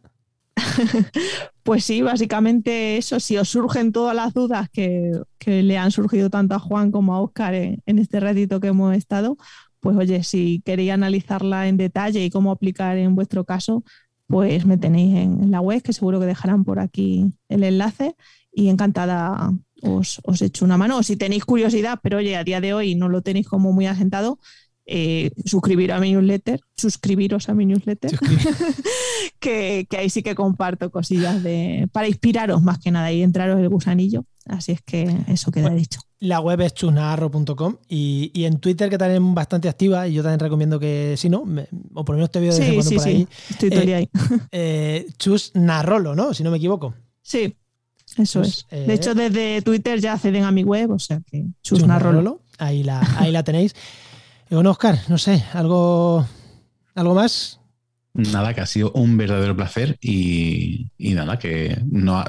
[laughs] Pues sí, básicamente eso, si os surgen todas las dudas que, le han surgido tanto a Juan como a Oscar en, este ratito que hemos estado, pues oye, si queréis analizarla en detalle y cómo aplicar en vuestro caso, pues me tenéis en la web, que seguro que dejarán por aquí el enlace y encantada os, os echo una mano. O si tenéis curiosidad, pero oye, a día de hoy no lo tenéis como muy asentado, eh, suscribir a mi newsletter, suscribiros a mi newsletter, [laughs] que, ahí sí que comparto cosillas de, para inspiraros más que nada y entraros el gusanillo. Así es que eso queda dicho. La web es chusnarro.com y, y, en Twitter, que también bastante activa, y yo también recomiendo que, si no, o por lo menos te veo desde sí, por ahí. Estoy eh, ahí. Eh, Chus Narrolo, ¿no? Si no me equivoco. Sí, eso pues, es. de hecho, desde Twitter ya acceden a mi web, o sea que Chus, Narrolo. Ahí la, ahí la tenéis. [laughs] Y bueno, Oscar, no sé, algo, algo más Nada, que ha sido un verdadero placer y, nada, que no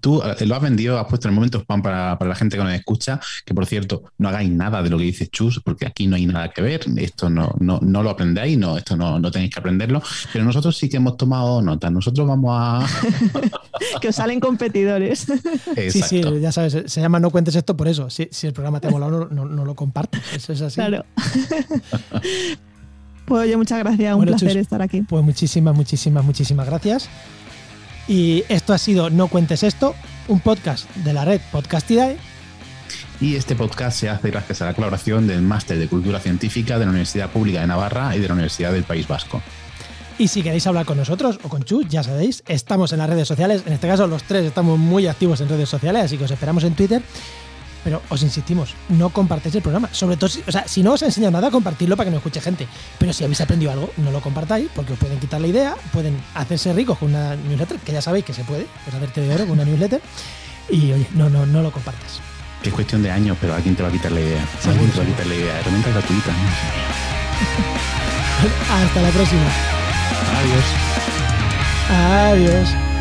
tú eh, lo has vendido, has puesto en el momento spam para, la gente que nos escucha, que por cierto, no hagáis nada de lo que dice Chus, porque aquí no hay nada que ver, esto no, no, lo aprendáis, no, esto no, no tenéis que aprenderlo, pero nosotros sí que hemos tomado nota, nosotros vamos a... [laughs] que os salen competidores. [laughs] Sí, sí, ya sabes, se llama No cuentes esto por eso, si, el programa te ha molado, no, no, lo compartes, eso es así. Claro. [laughs] Pues oye, muchas gracias, un placer estar aquí. Pues muchísimas, muchísimas, muchísimas gracias. Y esto ha sido No Cuentes Esto, un podcast de la red Podcastidae. Y este podcast se hace gracias a la colaboración del Máster de Cultura Científica de la Universidad Pública de Navarra y de la Universidad del País Vasco. Y si queréis hablar con nosotros o con Chu, ya sabéis, estamos en las redes sociales. En este caso, los tres estamos muy activos en redes sociales, así que os esperamos en Twitter. Pero os insistimos, no compartáis el programa. Sobre todo, si, o sea, si no os ha enseñado nada, compartirlo para que no escuche gente. Pero si habéis aprendido algo, no lo compartáis porque os pueden quitar la idea, pueden hacerse ricos con una newsletter, que ya sabéis que se puede, pues hacerte de oro con una newsletter. Y oye, no, no, no lo compartas. Es cuestión de años, pero alguien te va a quitar la idea. Alguien te va a quitar la idea. Herramienta gratuita. [laughs] Hasta la próxima. Adiós. Adiós.